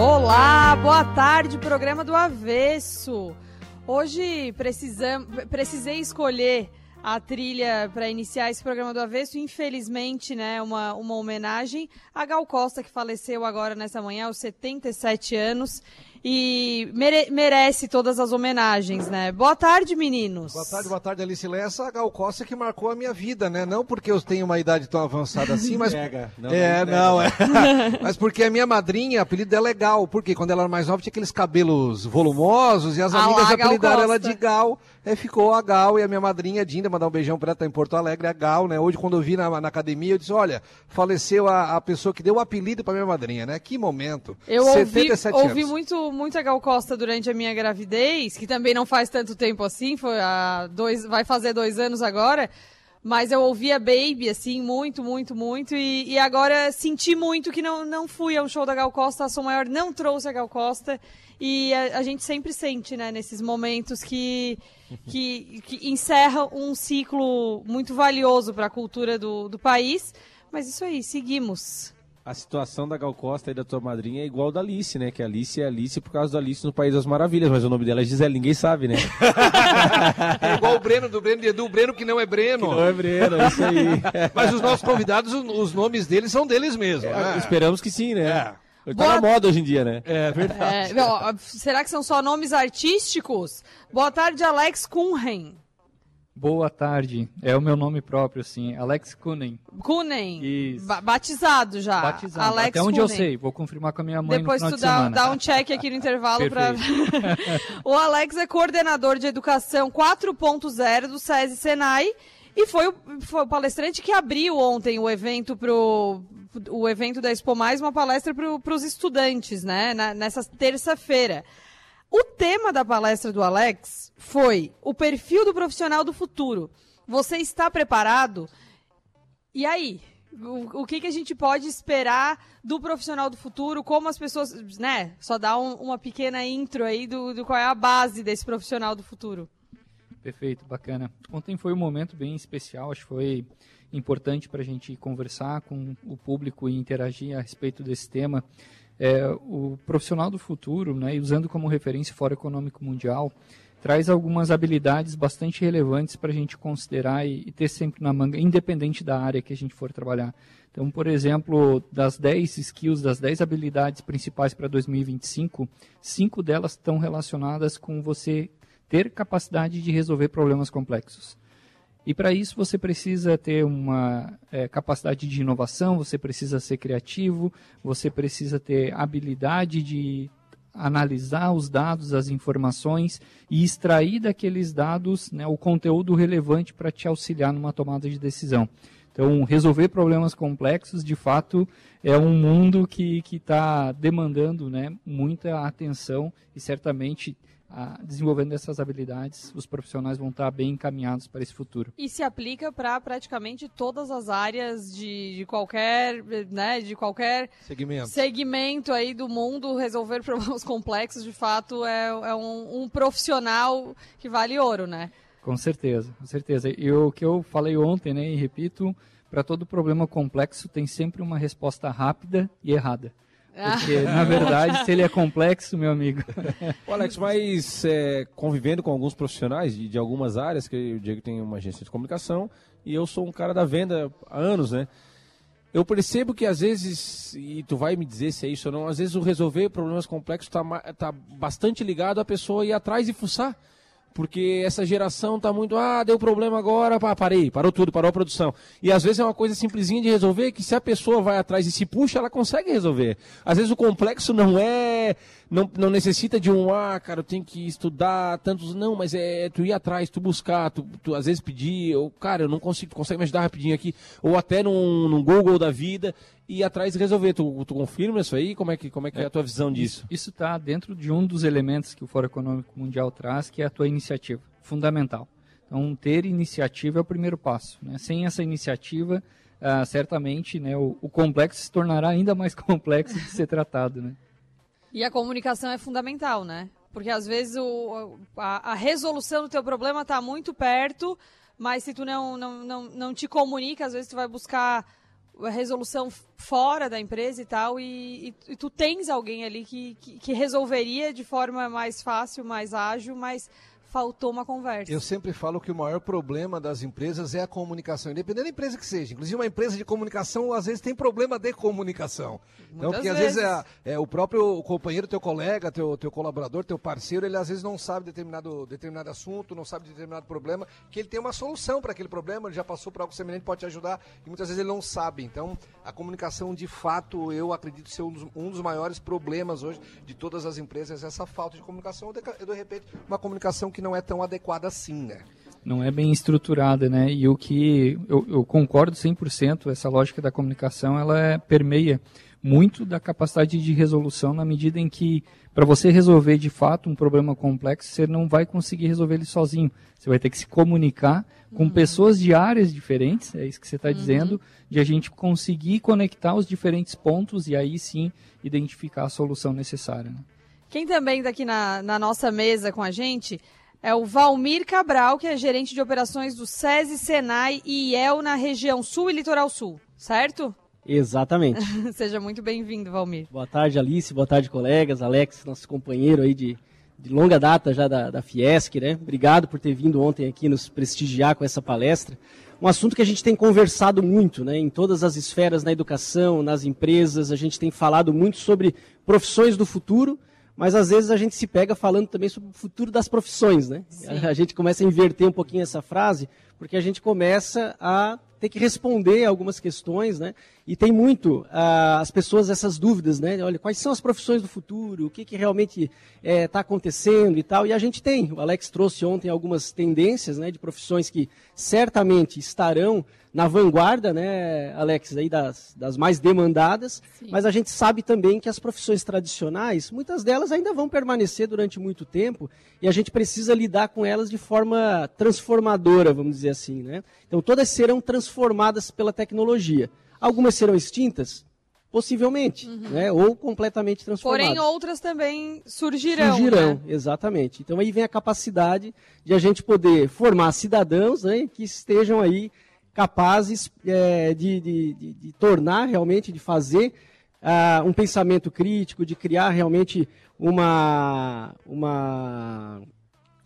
Olá, boa tarde, programa do Avesso. Hoje precisam, precisei escolher a trilha para iniciar esse programa do Avesso. Infelizmente, né, uma, uma homenagem a Gal Costa, que faleceu agora nessa manhã, aos 77 anos e mere merece todas as homenagens, né? Boa tarde, meninos. Boa tarde, boa tarde, Alice Lessa. A Gal Costa que marcou a minha vida, né? Não porque eu tenho uma idade tão avançada assim, mas. Pega. Não, é, não, não, é. mas porque a minha madrinha, o apelido dela é Gal. Porque quando ela era mais nova tinha aqueles cabelos volumosos e as Ah amigas apelidaram ela de Gal. Aí ficou a Gal e a minha madrinha, Dinda, mandar um beijão pra ela, tá em Porto Alegre, a Gal, né? Hoje, quando eu vi na, na academia, eu disse: olha, faleceu a, a pessoa que deu o apelido pra minha madrinha, né? Que momento. Eu ouvi, 77 ouvi anos. muito, muito a Gal Costa durante a minha gravidez, que também não faz tanto tempo assim, foi há dois, vai fazer dois anos agora. Mas eu ouvi a Baby, assim, muito, muito, muito. E, e agora senti muito que não, não fui a um show da Gal Costa. A Som Maior não trouxe a Gal Costa. E a, a gente sempre sente, né, nesses momentos que, que, que encerra um ciclo muito valioso para a cultura do, do país. Mas isso aí, seguimos. A situação da Gal Costa e da tua madrinha é igual da Alice, né? Que a Alice é Alice por causa da Alice no País das Maravilhas, mas o nome dela é Gisele, ninguém sabe, né? É igual o Breno do Breno, do Breno que não é Breno. Não é Breno, é isso aí. Mas os nossos convidados, os, nomes deles são deles mesmos. né? Esperamos que sim, né? É. Tá Boa- na moda hoje em dia, né? É verdade. É, não, será que são só nomes artísticos? Boa tarde, Alex Kunhen. Boa tarde. É o meu nome próprio, sim. Alex Kunen. Kunen. Isso. Ba- batizado já. Batizado. Alex Até onde eu Kunen. sei. Vou confirmar com a minha mãe Depois no tu final de dá, semana. dá um check aqui no intervalo para. o Alex é coordenador de educação 4.0 do SESI Senai e foi o, foi o palestrante que abriu ontem o evento pro o evento da Expo Mais, uma palestra para os estudantes, né? na- nessa terça-feira. O tema da palestra do Alex foi o perfil do profissional do futuro. Você está preparado? E aí? O, o que, que a gente pode esperar do profissional do futuro? Como as pessoas, né? Só dá um- uma pequena intro aí do, do qual é a base desse profissional do futuro. Perfeito, bacana. Ontem foi um momento bem especial, acho que foi importante para a gente conversar com o público e interagir a respeito desse tema. É, o profissional do futuro, né, usando como referência o Fórum Econômico Mundial, traz algumas habilidades bastante relevantes para a gente considerar e, e ter sempre na manga, independente da área que a gente for trabalhar. Então, por exemplo, das 10 skills, das 10 habilidades principais para 2025, cinco delas estão relacionadas com você ter capacidade de resolver problemas complexos. E para isso você precisa ter uma eh, capacidade de inovação, você precisa ser criativo, você precisa ter habilidade de analisar os dados, as informações e extrair daqueles dados né, o conteúdo relevante para te auxiliar numa tomada de decisão. Então, resolver problemas complexos, de fato, é um mundo que está demandando né, muita atenção e certamente, ah, desenvolvendo essas habilidades, os profissionais vão estar bem encaminhados para esse futuro. E se aplica para praticamente todas as áreas de, de qualquer, né, de qualquer Segmento. segmento aí do mundo, resolver problemas complexos, de fato, é, é um, um profissional que vale ouro, né? Com certeza, com certeza. E o que eu falei ontem, né, e repito, para todo problema complexo tem sempre uma resposta rápida e errada. Porque, na verdade, se ele é complexo, meu amigo, Ô, Alex, mas é, convivendo com alguns profissionais de, de algumas áreas, que o Diego tem uma agência de comunicação e eu sou um cara da venda há anos, né? Eu percebo que às vezes, e tu vai me dizer se é isso ou não, às vezes o resolver problemas complexos está tá bastante ligado à pessoa ir atrás e fuçar. Porque essa geração tá muito, ah, deu problema agora, pá, parei, parou tudo, parou a produção. E às vezes é uma coisa simplesinha de resolver, que se a pessoa vai atrás e se puxa, ela consegue resolver. Às vezes o complexo não é, não, não necessita de um, ah, cara, eu tenho que estudar tantos, não, mas é tu ir atrás, tu buscar, tu, tu às vezes pedir, ou, cara, eu não consigo, tu consegue me ajudar rapidinho aqui, ou até num, num Google da vida, ir atrás e resolver. Tu, tu confirma isso aí? Como é que, como é, que é a tua visão disso? isso está dentro de um dos elementos que o Fórum Econômico Mundial traz, que é a tua iniciativa, fundamental. Então, ter iniciativa é o primeiro passo. Né? Sem essa iniciativa, ah, certamente né, o, o complexo se tornará ainda mais complexo de ser tratado. Né? E a comunicação é fundamental, né? Porque às vezes o, a, a resolução do teu problema está muito perto, mas se tu não, não, não, não te comunica, às vezes tu vai buscar resolução fora da empresa e tal, e, e, e tu tens alguém ali que, que, que, resolveria de forma mais fácil, mais ágil, mas faltou uma conversa. Eu sempre falo que o maior problema das empresas é a comunicação, independente da empresa que seja. Inclusive, uma empresa de comunicação, às vezes, tem problema de comunicação. Então, porque vezes. às vezes é, é, o próprio companheiro, teu colega, teu, teu colaborador, teu parceiro, ele às vezes não sabe determinado, determinado assunto, não sabe de determinado problema, que ele tem uma solução para aquele problema, ele já passou por algo semelhante, pode te ajudar, e muitas vezes ele não sabe. Então, a comunicação, de fato, eu acredito ser um dos, um dos maiores problemas hoje de todas as empresas, essa falta de comunicação, de, de repente, uma comunicação que que não é tão adequada assim, né? Não é bem estruturada, né? E o que eu, eu concordo 100%, essa lógica da comunicação, ela é, permeia muito da capacidade de resolução na medida em que para você resolver de fato um problema complexo, você não vai conseguir resolver ele sozinho. Você vai ter que se comunicar com uhum. pessoas de áreas diferentes, é isso que você está uhum. dizendo, de a gente conseguir conectar os diferentes pontos e aí sim identificar a solução necessária. Né? Quem também está aqui na, na nossa mesa com a gente é o Valmir Cabral, que é gerente de operações do SESI, Senai e IEL na região sul e litoral sul, certo? Exatamente. Seja muito bem-vindo, Valmir. Boa tarde, Alice. Boa tarde, colegas. Alex, nosso companheiro aí de, de longa data já da, da Fiesc, né? Obrigado por ter vindo ontem aqui nos prestigiar com essa palestra. Um assunto que a gente tem conversado muito, né? Em todas as esferas, na educação, nas empresas, a gente tem falado muito sobre profissões do futuro mas às vezes a gente se pega falando também sobre o futuro das profissões, né? A gente começa a inverter um pouquinho essa frase, porque a gente começa a ter que responder algumas questões, né? E tem muito ah, as pessoas essas dúvidas, né? Olha, quais são as profissões do futuro? O que, que realmente está é, tá acontecendo e tal? E a gente tem. O Alex trouxe ontem algumas tendências, né? De profissões que certamente estarão na vanguarda, né, Alex, aí das, das mais demandadas, Sim. mas a gente sabe também que as profissões tradicionais, muitas delas ainda vão permanecer durante muito tempo e a gente precisa lidar com elas de forma transformadora, vamos dizer assim, né? Então todas serão transformadas pela tecnologia. Algumas serão extintas, Possivelmente, uhum. né? ou completamente transformadas. Porém, outras também surgirão. Surgirão, né? exatamente. Então aí vem a capacidade de a gente poder formar cidadãos né, que estejam aí capazes é, de, de, de, de, tornar realmente, de fazer uh, um pensamento crítico, de criar realmente uma, uma,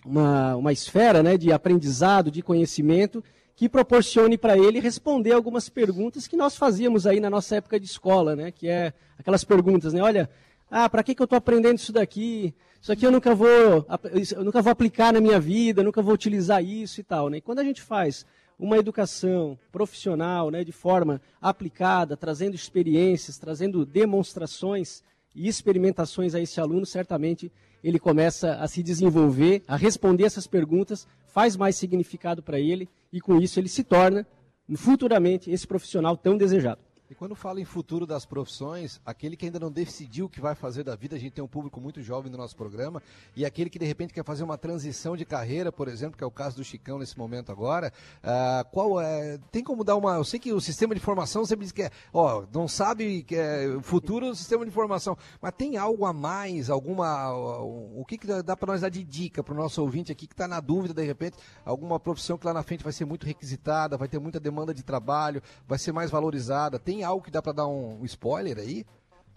uma, uma esfera né, de aprendizado, de conhecimento, que proporcione para ele responder algumas perguntas que nós fazíamos aí na nossa época de escola, né, que é aquelas perguntas, né, olha, ah, para que, que eu estou aprendendo isso daqui? Isso aqui eu nunca vou, eu nunca vou aplicar na minha vida, nunca vou utilizar isso e tal. Né? E quando a gente faz uma educação profissional, né, de forma aplicada, trazendo experiências, trazendo demonstrações e experimentações a esse aluno, certamente ele começa a se desenvolver, a responder essas perguntas, faz mais significado para ele e com isso ele se torna futuramente esse profissional tão desejado. E quando fala em futuro das profissões, aquele que ainda não decidiu o que vai fazer da vida, a gente tem um público muito jovem no nosso programa, e aquele que de repente quer fazer uma transição de carreira, por exemplo, que é o caso do Chicão nesse momento agora, uh, qual é, tem como dar uma, eu sei que o sistema de formação sempre diz que é, ó, não sabe que é futuro do sistema de formação, mas tem algo a mais, alguma, o, o que, que dá para nós dar de dica para o nosso ouvinte aqui que está na dúvida, de repente, alguma profissão que lá na frente vai ser muito requisitada, vai ter muita demanda de trabalho, vai ser mais valorizada, tem algo que dá para dar um spoiler aí?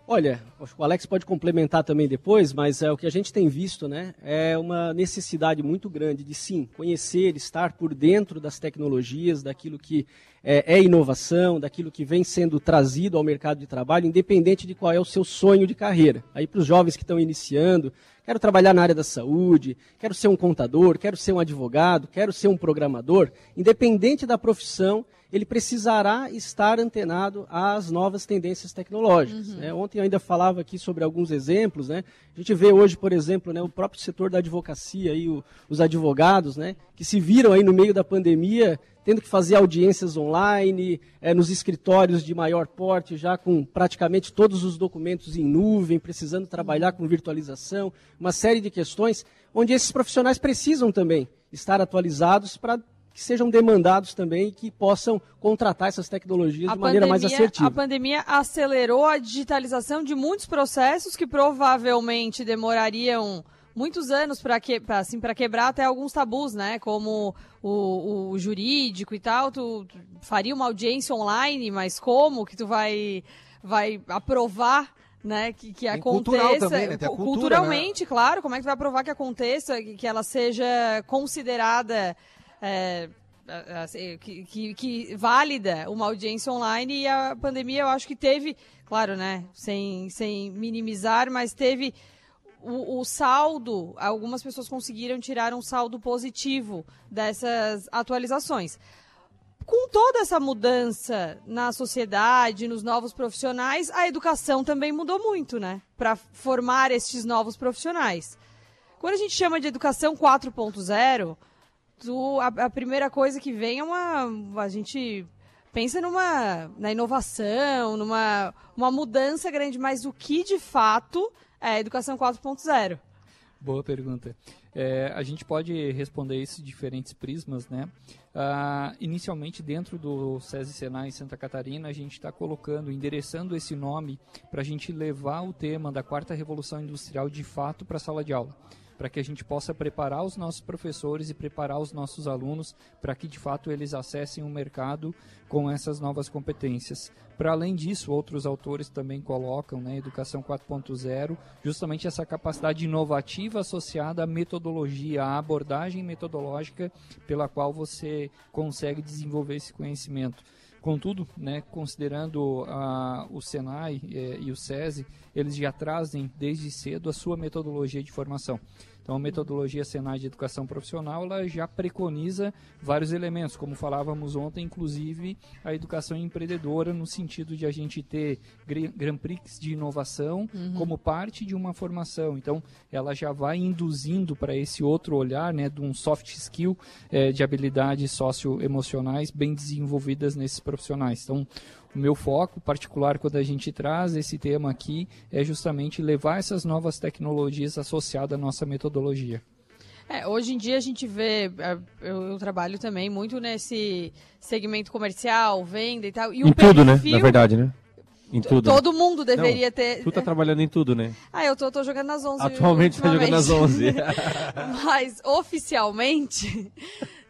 Olha, o Alex pode complementar também depois, mas é o que a gente tem visto, né? É uma necessidade muito grande de sim conhecer, estar por dentro das tecnologias, daquilo que é, é inovação, daquilo que vem sendo trazido ao mercado de trabalho, independente de qual é o seu sonho de carreira. Aí para os jovens que estão iniciando, quero trabalhar na área da saúde, quero ser um contador, quero ser um advogado, quero ser um programador, independente da profissão, ele precisará estar antenado às novas tendências tecnológicas. Uhum. Né? Ontem eu ainda falava aqui sobre alguns exemplos. Né? A gente vê hoje, por exemplo, né, o próprio setor da advocacia, aí, o, os advogados, né, que se viram aí no meio da pandemia tendo que fazer audiências online, é, nos escritórios de maior porte, já com praticamente todos os documentos em nuvem, precisando trabalhar com virtualização, uma série de questões, onde esses profissionais precisam também estar atualizados para que sejam demandados também e que possam contratar essas tecnologias a de maneira mais assertiva. A pandemia acelerou a digitalização de muitos processos que provavelmente demorariam muitos anos para que, assim, quebrar até alguns tabus, né? Como o, o jurídico e tal. Tu, tu, faria uma audiência online, mas como que tu vai, vai aprovar né, que, que aconteça também, né? cultura, culturalmente, né? claro, como é que tu vai provar que aconteça, que, que ela seja considerada é, assim, que, que, que, válida uma audiência online e a pandemia eu acho que teve, claro, né, sem, sem minimizar, mas teve o, o, saldo, algumas pessoas conseguiram tirar um saldo positivo dessas atualizações. Com toda essa mudança na sociedade, nos novos profissionais, a educação também mudou muito, né? Para formar estes novos profissionais. Quando a gente chama de educação 4.0, a, a, primeira coisa que vem é uma. A gente pensa numa na inovação, numa uma mudança grande, mas o que de fato é, educação 4.0? Boa pergunta. É, a gente pode responder isso de diferentes prismas, né? Uh, inicialmente, dentro do SESI Senai em Santa Catarina, a gente está colocando, endereçando esse nome para a gente levar o tema da quarta revolução industrial de fato para a sala de aula para que a gente possa preparar os nossos professores e preparar os nossos alunos para que de fato eles acessem o mercado com essas novas competências. Para além disso, outros autores também colocam, né, Educação 4.0, justamente essa capacidade inovativa associada à metodologia, à abordagem metodológica pela qual você consegue desenvolver esse conhecimento. Contudo, né, considerando uh, o Senai eh, e o SESI, eles já trazem desde cedo a sua metodologia de formação. Então, a metodologia Senai de Educação Profissional ela já preconiza vários elementos, como falávamos ontem, inclusive a educação empreendedora, no sentido de a gente ter Grand Prix de inovação uhum. como parte de uma formação. Então, ela já vai induzindo para esse outro olhar, né, de um soft skill é, de habilidades socioemocionais bem desenvolvidas nesses profissionais. Então, o meu foco particular quando a gente traz esse tema aqui é justamente levar essas novas tecnologias associadas à nossa metodologia. É, hoje em dia a gente vê, é, eu, eu, trabalho também muito nesse segmento comercial, venda e tal. E em tudo, né? Na verdade, né? Em tudo. Todo mundo deveria Não, ter. Tu tá trabalhando em tudo, né? Ah, eu tô, tô jogando nas 11. Atualmente tá jogando nas 11. mas oficialmente.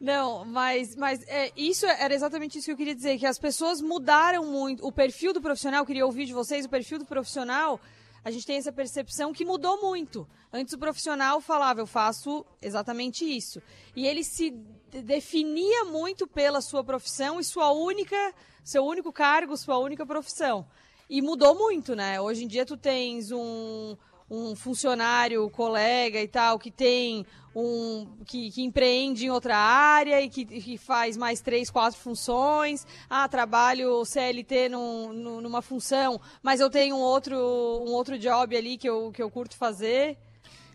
Não, mas, mas é, isso era exatamente isso que eu queria dizer, que as pessoas mudaram muito. O perfil do profissional, eu queria ouvir de vocês, o perfil do profissional, a gente tem essa percepção que mudou muito. Antes o profissional falava, eu faço exatamente isso. E ele se definia muito pela sua profissão e sua única, seu único cargo, sua única profissão. E mudou muito, né? Hoje em dia tu tens um, um funcionário, colega e tal, que tem um. que, que empreende em outra área e que, que, faz mais três, quatro funções. Ah, trabalho CLT num, numa função, mas eu tenho um outro, um outro job ali que eu, que eu curto fazer.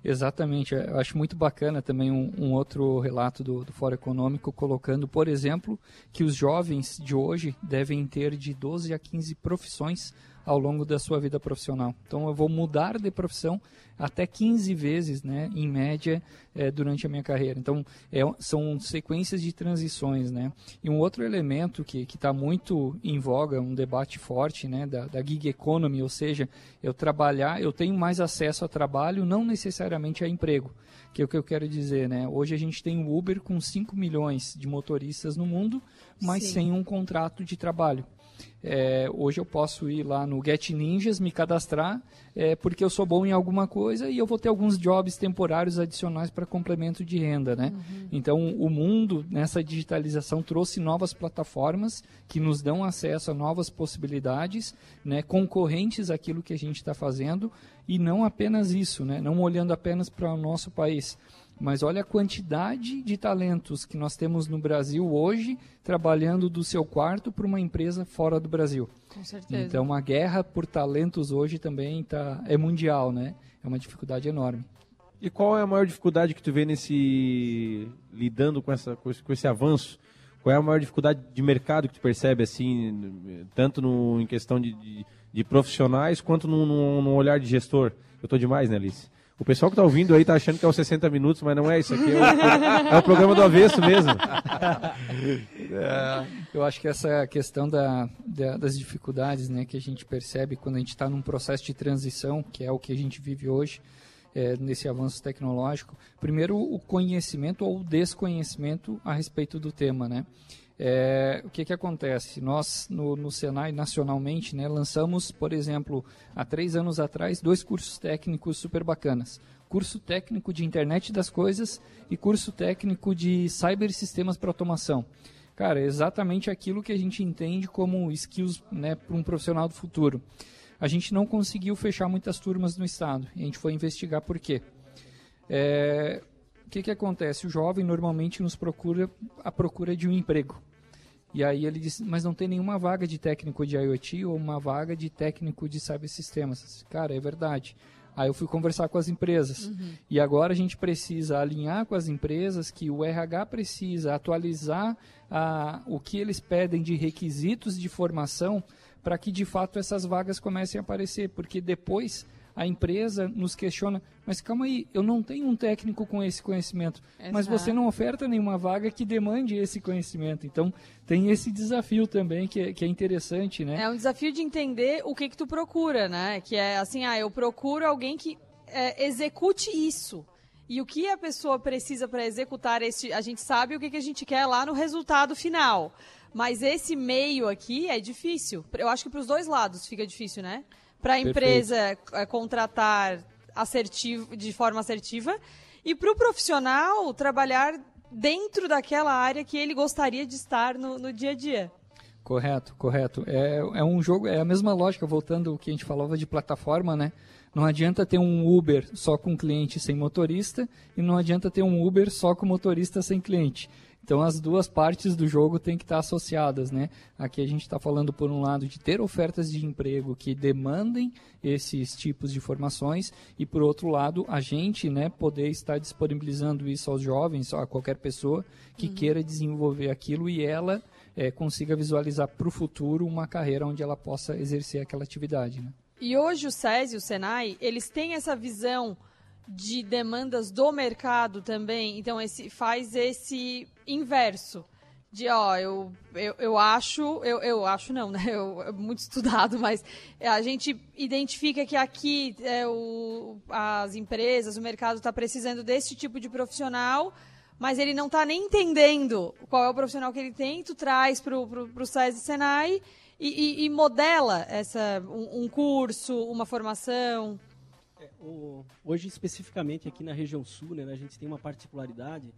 Exatamente, eu acho muito bacana também um, um outro relato do, do Fórum Econômico colocando, por exemplo, que os jovens de hoje devem ter de 12 a 15 profissões ao longo da sua vida profissional. Então eu vou mudar de profissão até 15 vezes, né, em média, é, durante a minha carreira. Então é, são sequências de transições, né. E um outro elemento que está muito em voga, um debate forte, né, da, da gig economy, ou seja, eu trabalhar, eu tenho mais acesso a trabalho, não necessariamente a emprego que é o que eu quero dizer, né? Hoje a gente tem o Uber com 5 milhões de motoristas no mundo, mas Sim. sem um contrato de trabalho. É, hoje eu posso ir lá no Get Ninjas, me cadastrar, é, porque eu sou bom em alguma coisa e eu vou ter alguns jobs temporários adicionais para complemento de renda, né? Uhum. Então, o mundo, nessa digitalização, trouxe novas plataformas que nos dão acesso a novas possibilidades, né, concorrentes àquilo que a gente está fazendo, e não apenas isso, né? Não olhando apenas para o nosso país, mas olha a quantidade de talentos que nós temos no Brasil hoje trabalhando do seu quarto para uma empresa fora do Brasil. Com certeza. Então a guerra por talentos hoje também tá, é mundial, né? É uma dificuldade enorme. E qual é a maior dificuldade que tu vê nesse lidando com essa com esse, com esse avanço? Qual é a maior dificuldade de mercado que tu percebe assim, tanto no, em questão de, de, de profissionais quanto no, no, no olhar de gestor? Eu estou demais, né, Alice? O pessoal que está ouvindo aí está achando que é os 60 minutos, mas não é isso aqui. É o, é o programa do avesso mesmo. É. Eu acho que essa questão da, da, das dificuldades né, que a gente percebe quando a gente está num processo de transição, que é o que a gente vive hoje, é, nesse avanço tecnológico. Primeiro, o conhecimento ou o desconhecimento a respeito do tema, né? É, o que, que acontece? Nós, no, no Senai, nacionalmente, né, lançamos, por exemplo, há três anos atrás, dois cursos técnicos super bacanas. Curso técnico de internet das coisas e curso técnico de cybersistemas para automação. Cara, é exatamente aquilo que a gente entende como skills né, para um profissional do futuro. A gente não conseguiu fechar muitas turmas no estado. A gente foi investigar por quê. É, o que, que acontece? O jovem normalmente nos procura a procura de um emprego. E aí ele diz, mas não tem nenhuma vaga de técnico de IoT ou uma vaga de técnico de cybersistemas. Cara, é verdade. Aí eu fui conversar com as empresas. Uhum. E agora a gente precisa alinhar com as empresas que o RH precisa atualizar a, o que eles pedem de requisitos de formação para que de fato essas vagas comecem a aparecer. Porque depois a empresa nos questiona, mas calma aí, eu não tenho um técnico com esse conhecimento, Exato. mas você não oferta nenhuma vaga que demande esse conhecimento. Então, tem esse desafio também que é, que é interessante, né? É um desafio de entender o que que tu procura, né? Que é assim, ah, eu procuro alguém que é, execute isso. E o que a pessoa precisa para executar este, a gente sabe o que, que a gente quer lá no resultado final. Mas esse meio aqui é difícil. Eu acho que para os dois lados fica difícil, né? Para a empresa é, contratar assertivo, de forma assertiva e para o profissional trabalhar dentro daquela área que ele gostaria de estar no, no dia a dia. Correto, correto. É, é um jogo, é a mesma lógica, voltando ao que a gente falava de plataforma, né? Não adianta ter um Uber só com cliente sem motorista e não adianta ter um Uber só com motorista sem cliente. Então as duas partes do jogo têm que estar associadas, né? Aqui a gente está falando por um lado de ter ofertas de emprego que demandem esses tipos de formações e por outro lado a gente, né, poder estar disponibilizando isso aos jovens, a qualquer pessoa que uhum. queira desenvolver aquilo e ela é, consiga visualizar para o futuro uma carreira onde ela possa exercer aquela atividade, né? E hoje o SESI e o Senai, eles têm essa visão de demandas do mercado também, então esse faz esse inverso de ó, eu, eu, eu acho, eu, eu acho não, né? Eu, é muito estudado, mas a gente identifica que aqui é, o, as empresas, o mercado está precisando desse tipo de profissional, mas ele não está nem entendendo qual é o profissional que ele tem, tu traz para o SESI Senai e, e, e modela essa, um, um curso, uma formação. É, o, hoje, especificamente aqui na região sul, né, a gente tem uma particularidade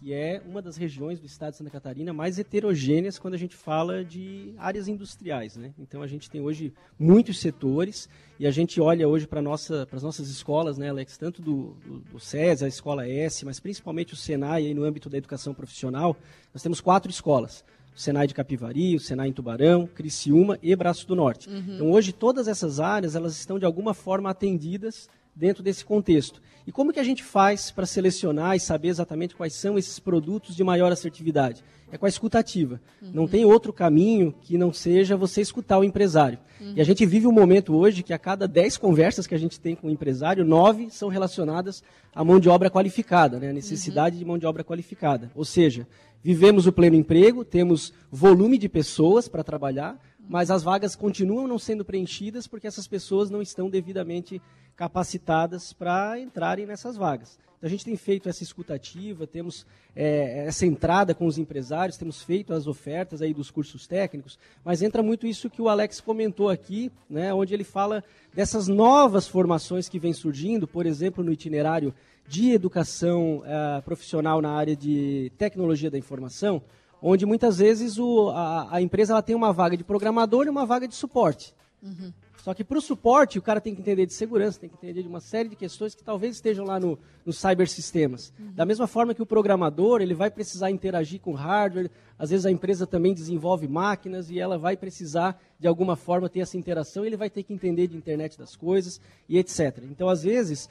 que é uma das regiões do estado de Santa Catarina mais heterogêneas quando a gente fala de áreas industriais. Né? Então, a gente tem hoje muitos setores e a gente olha hoje para nossa, as nossas escolas, né, Alex, tanto do, do, do SES, a Escola S, mas principalmente o SENAI aí no âmbito da educação profissional. Nós temos quatro escolas Senai de Capivari, o Senai em Tubarão, Criciúma e Braço do Norte. Uhum. Então hoje todas essas áreas elas estão de alguma forma atendidas dentro desse contexto. E como que a gente faz para selecionar e saber exatamente quais são esses produtos de maior assertividade? É com a escutativa. Uhum. Não tem outro caminho que não seja você escutar o empresário. Uhum. E a gente vive um momento hoje que a cada 10 conversas que a gente tem com o empresário, nove são relacionadas à mão de obra qualificada, né? a necessidade uhum. de mão de obra qualificada. Ou seja, vivemos o pleno emprego, temos volume de pessoas para trabalhar, mas as vagas continuam não sendo preenchidas porque essas pessoas não estão devidamente capacitadas para entrarem nessas vagas. Então a gente tem feito essa escutativa, temos é, essa entrada com os empresários, temos feito as ofertas aí dos cursos técnicos, mas entra muito isso que o Alex comentou aqui, né, onde ele fala dessas novas formações que vêm surgindo, por exemplo, no itinerário de educação uh, profissional na área de tecnologia da informação, onde muitas vezes o, a, a, empresa ela tem uma vaga de programador e uma vaga de suporte. Uhum. Só que para o suporte, o cara tem que entender de segurança, tem que entender de uma série de questões que talvez estejam lá no, no cybersistemas. Uhum. Da mesma forma que o programador, ele vai precisar interagir com hardware, às vezes a empresa também desenvolve máquinas e ela vai precisar, de alguma forma, ter essa interação, ele vai ter que entender de internet das coisas e etc. Então, às vezes,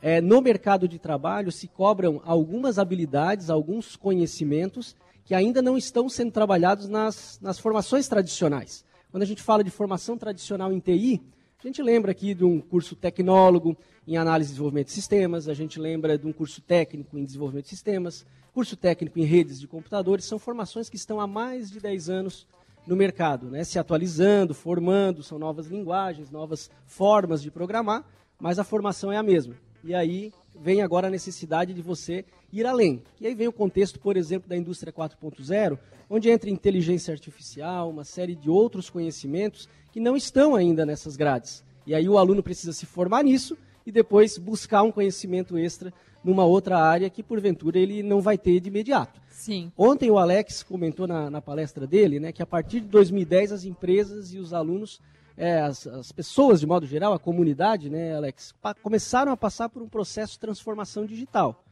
é, no mercado de trabalho se cobram algumas habilidades, alguns conhecimentos que ainda não estão sendo trabalhados nas, nas formações tradicionais. Quando a gente fala de formação tradicional em TI, a gente lembra aqui de um curso tecnólogo em análise e desenvolvimento de sistemas, a gente lembra de um curso técnico em desenvolvimento de sistemas, curso técnico em redes de computadores, são formações que estão há mais de 10 anos no mercado, né, se atualizando, formando, são novas linguagens, novas formas de programar, mas a formação é a mesma. E aí vem agora a necessidade de você ir além. E aí vem o contexto, por exemplo, da indústria 4.0, onde entra inteligência artificial, uma série de outros conhecimentos que não estão ainda nessas grades. E aí o aluno precisa se formar nisso e depois buscar um conhecimento extra numa outra área que, porventura, ele não vai ter de imediato. Sim. Ontem o Alex comentou na, na palestra dele né, que a partir de 2010 as empresas e os alunos é, as, as, pessoas, de modo geral, a comunidade, né, Alex, começaram a passar por um processo de transformação digital.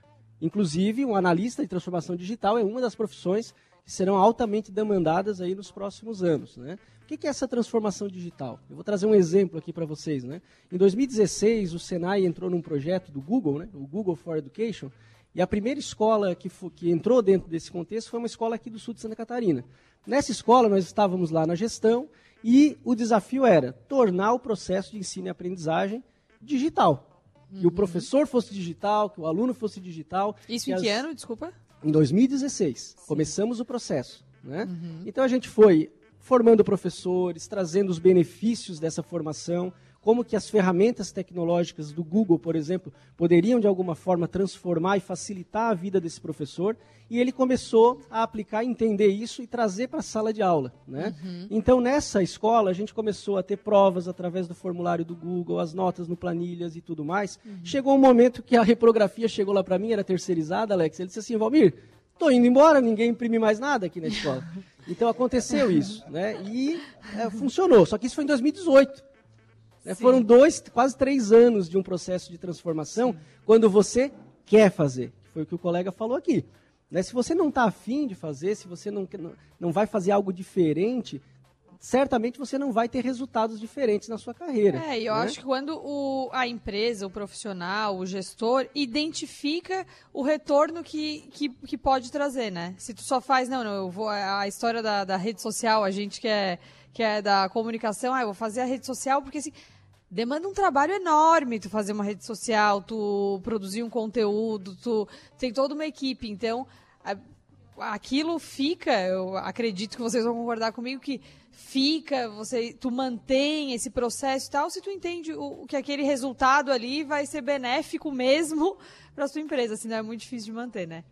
Inclusive, um analista de transformação digital é uma das profissões que serão altamente demandadas aí nos próximos anos. Né? O que é essa transformação digital? Eu vou trazer um exemplo aqui para vocês. Né? Em 2016, o Senai entrou num projeto do Google, né, o Google for Education, e a primeira escola que, que entrou dentro desse contexto foi uma escola aqui do sul de Santa Catarina. Nessa escola, nós estávamos lá na gestão e o desafio era tornar o processo de ensino e aprendizagem digital. Uhum. Que o uhum. professor fosse digital, que o aluno fosse digital. Isso em as... que ano, desculpa? Em 2016. Sim. Começamos o processo. Né? Uhum. Então a gente foi formando professores, trazendo os benefícios dessa formação, como que as ferramentas tecnológicas do Google, por exemplo, poderiam de alguma forma transformar e facilitar a vida desse professor, e ele começou a aplicar, entender isso e trazer para a sala de aula. Né? Uhum. Então, nessa escola, a gente começou a ter provas através do formulário do Google, as notas no planilhas e tudo mais. Uhum. Chegou um momento que a reprografia chegou lá para mim, era terceirizada, Alex, ele disse assim, Valmir, estou indo embora, ninguém imprime mais nada aqui na escola. Então aconteceu isso, né? E é, funcionou. Só que isso foi em 2018. Né? Foram dois, quase três anos de um processo de transformação Sim. quando você quer fazer. Foi o que o colega falou aqui. Né? Se você não está afim de fazer, se você não, não, vai fazer algo diferente, certamente você não vai ter resultados diferentes na sua carreira. É, e eu né? acho que quando o, a empresa, o profissional, o gestor identifica o retorno que, que, que, pode trazer, né? Se tu só faz, não, não, eu vou. A história da, da rede social, a gente que é, que é da comunicação, ah, eu vou fazer a rede social porque assim demanda um trabalho enorme tu fazer uma rede social, tu produzir um conteúdo, tu tem toda uma equipe. Então, aquilo fica, eu acredito que vocês vão concordar comigo que fica, você, tu mantém esse processo e tal, se tu entende o, que aquele resultado ali vai ser benéfico mesmo para sua empresa, senão é muito difícil de manter, né?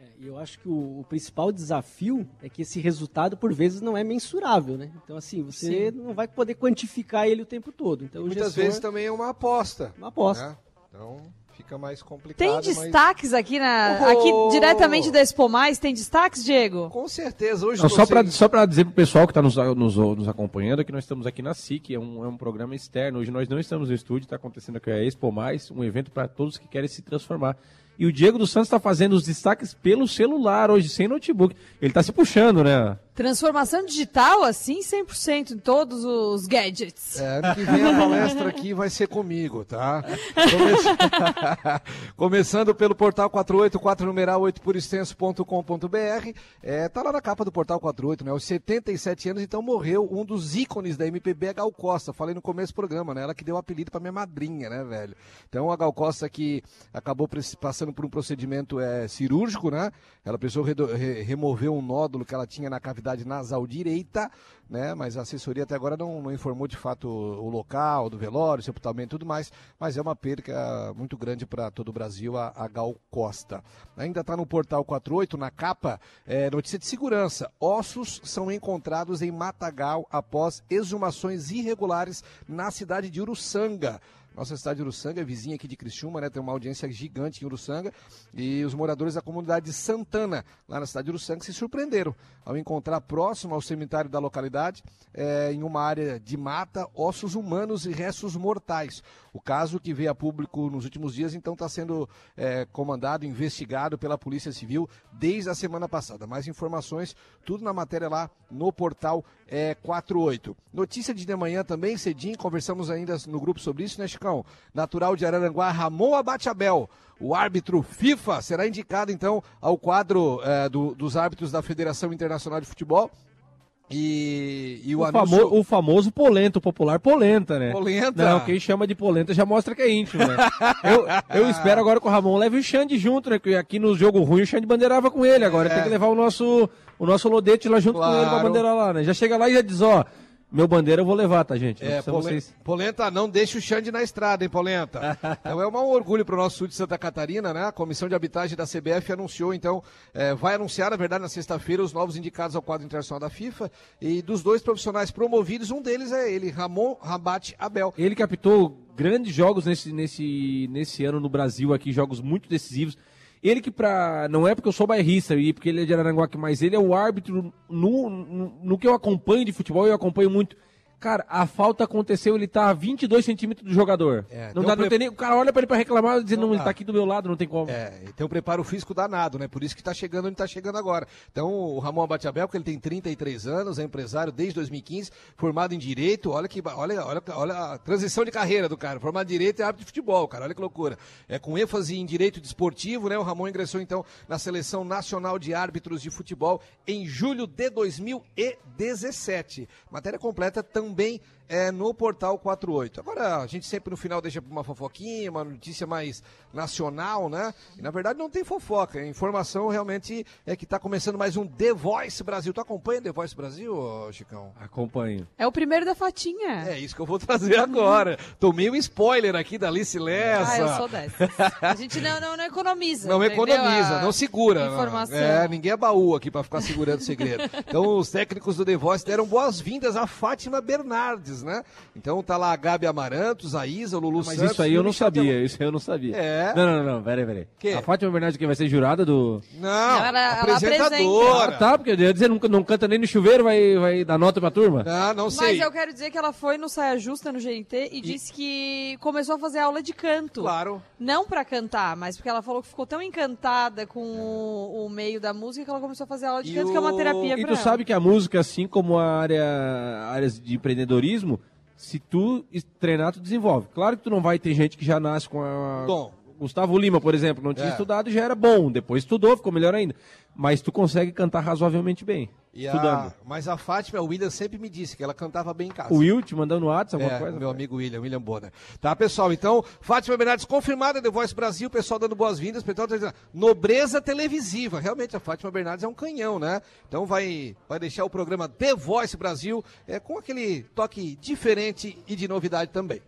É, eu acho que o, o, principal desafio é que esse resultado, por vezes, não é mensurável, né? Então, assim, você Sim. não vai poder quantificar ele o tempo todo. Então, Muitas gestor... vezes também é uma aposta. Uma aposta. Né? Então, fica mais complicado. Tem destaques mas... aqui na, oh! aqui diretamente da Expo Mais? Tem destaques, Diego? Com certeza. Hoje não, só para só para dizer para o pessoal que está nos, nos, nos, acompanhando que nós estamos aqui na SIC, é um, é um programa externo. Hoje nós não estamos no estúdio, está acontecendo aqui a Expo Mais, um evento para todos que querem se transformar. E o Diego dos Santos está fazendo os destaques pelo celular hoje, sem notebook. Ele está se puxando, né? Transformação digital, assim, 100% em todos os gadgets. É, ano que vem a palestra aqui vai ser comigo, tá? Come... Começando pelo portal 484, numeral 8porextenso.com.br. É, tá lá na capa do portal 48, né? Aos 77 anos, então morreu um dos ícones da MPB, a Gal Costa. Falei no começo do programa, né? Ela que deu o apelido para minha madrinha, né, velho? Então a Gal Costa que acabou passando por um procedimento é, cirúrgico, né? Ela precisou re remover um nódulo que ela tinha na cavidade cavidade nasal direita, né? Mas a assessoria até agora não, não informou de fato o local do velório, sepultamento e tudo mais, mas é uma perca muito grande para todo o Brasil, a, a Gal Costa. Ainda está no portal 48, na capa, é, notícia de segurança. Ossos são encontrados em Matagal após exumações irregulares na cidade de Uruçanga. Nossa cidade de Uruçanga é vizinha aqui de Criciúma, né? Tem uma audiência gigante em Uruçanga. E os moradores da comunidade de Santana, lá na cidade de Uruçanga, se surpreenderam ao encontrar próximo ao cemitério da localidade, é, em uma área de mata, ossos humanos e restos mortais. O caso que veio a público nos últimos dias, então, está sendo é, comandado, investigado pela Polícia Civil desde a semana passada. Mais informações, tudo na matéria lá no portal é, 48. Notícia de, de manhã também, cedinho, conversamos ainda no grupo sobre isso, né, Chico? natural de Araranguá, Ramon Abateabel. O árbitro FIFA será indicado, então, ao quadro é, do, dos árbitros da Federação Internacional de Futebol. E, e o, o, anúncio... famo, o, famoso polento, popular polenta, né? Polenta? Não, quem chama de polenta já mostra que é íntimo, né? eu, eu espero agora que o Ramon leve o Xande junto, né? Porque aqui no jogo ruim o Xande bandeirava com ele, agora é. tem que levar o nosso, o nosso Lodete lá junto claro. com ele pra bandeirar lá, né? Já chega lá e já diz, ó, meu bandeira eu vou levar, tá, gente? É, Polen... vocês... Polenta, não deixa o Xande na estrada, hein, Polenta? então é um orgulho para o nosso sul de Santa Catarina, né? A Comissão de Arbitragem da CBF anunciou, então, é, vai anunciar, na verdade, na sexta-feira, os novos indicados ao quadro internacional da FIFA. E dos dois profissionais promovidos, um deles é ele, Ramon Rabat Abel. Ele captou grandes jogos nesse, nesse, nesse ano no Brasil aqui, jogos muito decisivos. Ele que pra. Não é porque eu sou bairrista e porque ele é de Araranguá, mas ele é o árbitro no, no, no, que eu acompanho de futebol, eu acompanho muito. Cara, a falta aconteceu, ele tá a 22 centímetros do jogador. É, não dá, pre... não tem nem, o cara olha pra ele pra reclamar, dizendo, não, não ele tá aqui do meu lado, não tem como. É, tem um preparo físico danado, né? Por isso que tá chegando onde tá chegando agora. Então, o Ramon Abatiabel, que ele tem 33 anos, é empresário desde 2015, formado em Direito, olha que, olha, olha, olha a transição de carreira do cara, formado em Direito e árbitro de futebol, cara, olha que loucura. É com ênfase em Direito Desportivo, né? O Ramon ingressou, então, na Seleção Nacional de Árbitros de Futebol em julho de 2017. Matéria completa também bem é, no Portal 48. Agora, a gente sempre no final deixa uma fofoquinha, uma notícia mais nacional, né? E na verdade não tem fofoca. A informação realmente é que está começando mais um The Voice Brasil. Tu acompanha The Voice Brasil, Chicão? Acompanho. É o primeiro da Fatinha. É isso que eu vou trazer agora. Tomei um spoiler aqui da Alice Lessa. Ah, eu sou dessa. A gente não, não, não economiza. Não economiza, não segura. Informação. É, ninguém é baú aqui para ficar segurando o segredo. Então, os técnicos do The Voice deram boas-vindas a Fátima Bernardes né? Então tá lá a Gabi Amarantos, a Isa, o Lulu Mas Santos. isso aí eu não sabia, isso aí eu não sabia. É. Não, não, não, peraí, peraí. Que? A Fátima Bernardes que vai ser jurada do... Não, ela, apresentadora. ah, tá, porque eu ia dizer, não, não canta nem no chuveiro, vai, vai dar nota pra turma? Ah, não sei. Mas eu quero dizer que ela foi no Saia Justa, no GNT, e, e... disse que começou a fazer aula de canto. Claro. Não pra cantar, mas porque ela falou que ficou tão encantada com o, o meio da música que ela começou a fazer aula de e canto, o... que é uma terapia e pra E tu ela. sabe que a música, assim como a área áreas de empreendedorismo, se tu treinar, tu desenvolve. Claro que tu não vai ter gente que já nasce com a. Bom. Gustavo Lima, por exemplo, não tinha é. estudado e já era bom. Depois estudou, ficou melhor ainda. Mas tu consegue cantar razoavelmente bem. E estudando. A... Mas a Fátima, o William sempre me disse que ela cantava bem em casa. O Will te mandando WhatsApp alguma é, coisa? meu amigo William, William Bona. Tá, pessoal, então, Fátima Bernardes confirmada The Voice Brasil, pessoal dando boas-vindas, pessoal tá nobreza televisiva. Realmente, a Fátima Bernardes é um canhão, né? Então vai, vai deixar o programa The Voice Brasil é, com aquele toque diferente e de novidade também.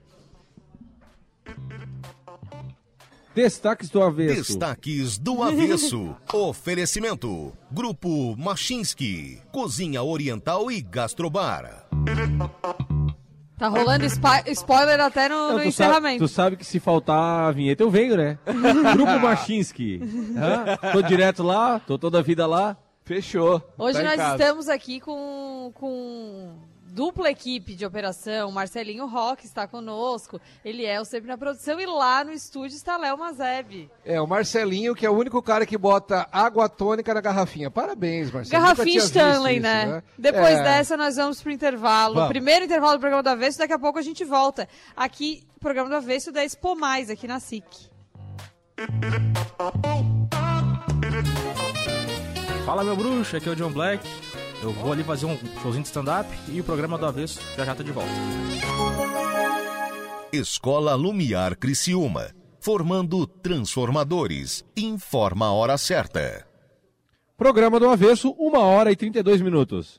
Destaques do avesso. Destaques do avesso. Oferecimento: Grupo Machinski, Cozinha Oriental e Gastrobar. Tá rolando spoiler até no, Não, no tu encerramento. Sabe, tu sabe que se faltar a vinheta eu venho, né? Grupo Machinski. tô direto lá, tô toda a vida lá. Fechou. Hoje tá nós estamos aqui com, com dupla equipe de operação. Marcelinho Roque está conosco. Ele é o sempre na produção e lá no estúdio está Léo Mazeb. É, o Marcelinho, que é o único cara que bota água tônica na garrafinha. Parabéns, Marcelinho. Garrafinha Stanley, isso, né? né? Depois é. dessa, nós vamos pro intervalo. Vamos. Primeiro intervalo do programa do Avesso, daqui a pouco a gente volta. Aqui, programa do Avesso da Expo Mais, aqui na SIC. Fala, meu bruxo, aqui é o John Black. Eu vou ali fazer um showzinho de stand-up e o programa do Avesso já já tá de volta. Escola Lumiar Criciúma. Formando transformadores. Informa a hora certa. Programa do Avesso, 1 hora e 32 minutos.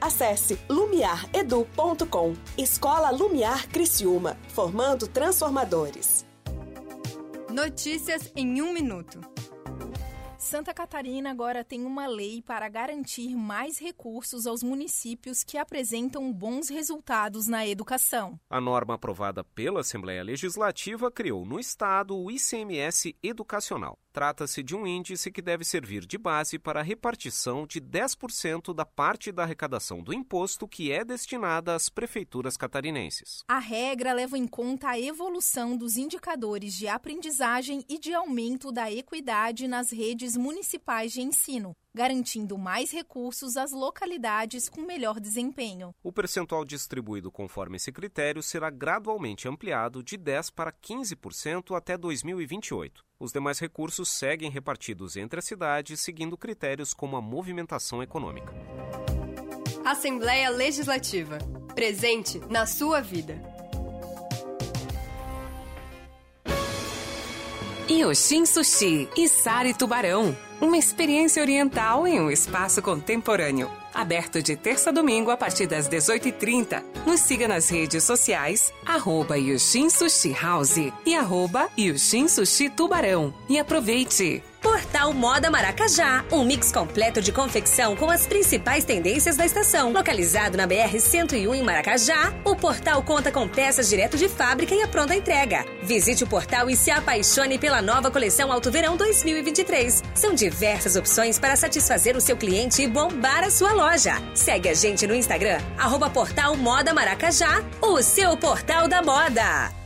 Acesse lumiaredu.com. Escola Lumiar Criciúma, formando transformadores. Notícias em um minuto. Santa Catarina agora tem uma lei para garantir mais recursos aos municípios que apresentam bons resultados na educação. A norma aprovada pela Assembleia Legislativa criou no Estado o ICMS Educacional. Trata-se de um índice que deve servir de base para a repartição de 10% da parte da arrecadação do imposto que é destinada às prefeituras catarinenses. A regra leva em conta a evolução dos indicadores de aprendizagem e de aumento da equidade nas redes municipais de ensino, garantindo mais recursos às localidades com melhor desempenho. O percentual distribuído conforme esse critério será gradualmente ampliado de 10% para 15% até 2028. Os demais recursos seguem repartidos entre as cidades, seguindo critérios como a movimentação econômica. Assembleia Legislativa. Presente na sua vida. Yoshin Sushi e Sari Tubarão. Uma experiência oriental em um espaço contemporâneo. Aberto de terça a domingo a partir das 18h30. Nos siga nas redes sociais, arroba Yoshin Sushi House e arroba Yoshin Sushi Tubarão. E aproveite! Portal Moda Maracajá, um mix completo de confecção com as principais tendências da estação. Localizado na BR 101 em Maracajá, o portal conta com peças direto de fábrica e a pronta entrega. Visite o portal e se apaixone pela nova coleção Alto Verão 2023. São diversas opções para satisfazer o seu cliente e bombar a sua loja. Segue a gente no Instagram, arroba Portal Moda Maracajá, o seu portal da moda.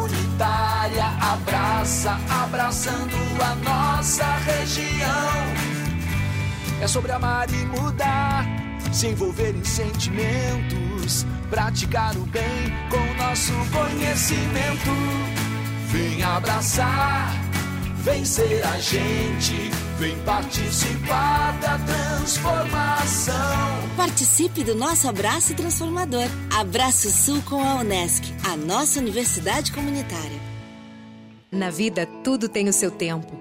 comunitária, abraça, abraçando a nossa região. É sobre amar e mudar, se envolver em sentimentos, praticar o bem com nosso conhecimento. Vem abraçar, vem ser a gente Vem participar da transformação. Participe do nosso abraço transformador. Abraço Sul com a Unesc, a nossa universidade comunitária. Na vida, tudo tem o seu tempo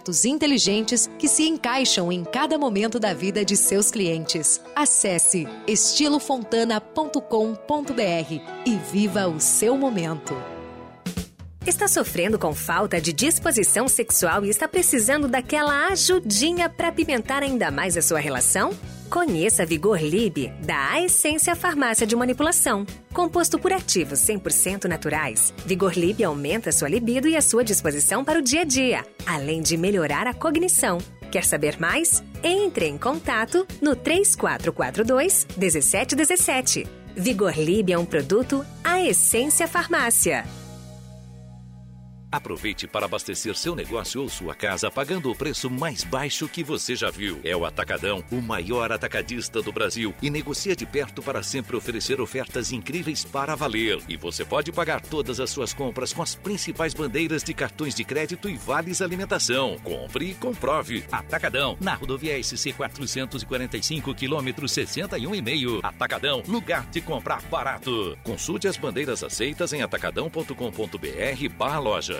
projetos inteligentes que se encaixam em cada momento da vida de seus clientes. Acesse estilofontana.com.br e viva o seu momento. Está sofrendo com falta de disposição sexual e está precisando daquela ajudinha para pimentar ainda mais a sua relação? Conheça Vigor Lib da Essência Farmácia de Manipulação. Composto por ativos 100% naturais, Vigor Lib aumenta sua libido e a sua disposição para o dia a dia, além de melhorar a cognição. Quer saber mais? Entre em contato no 3442 1717. Vigor Lib é um produto A Essência Farmácia. Aproveite para abastecer seu negócio ou sua casa pagando o preço mais baixo que você já viu. É o Atacadão, o maior atacadista do Brasil e negocia de perto para sempre oferecer ofertas incríveis para valer. E você pode pagar todas as suas compras com as principais bandeiras de cartões de crédito e vales alimentação. Compre e comprove. Atacadão, na rodovia SC 445, quilômetro 61,5. Atacadão, lugar de comprar barato. Consulte as bandeiras aceitas em atacadão.com.br barra loja.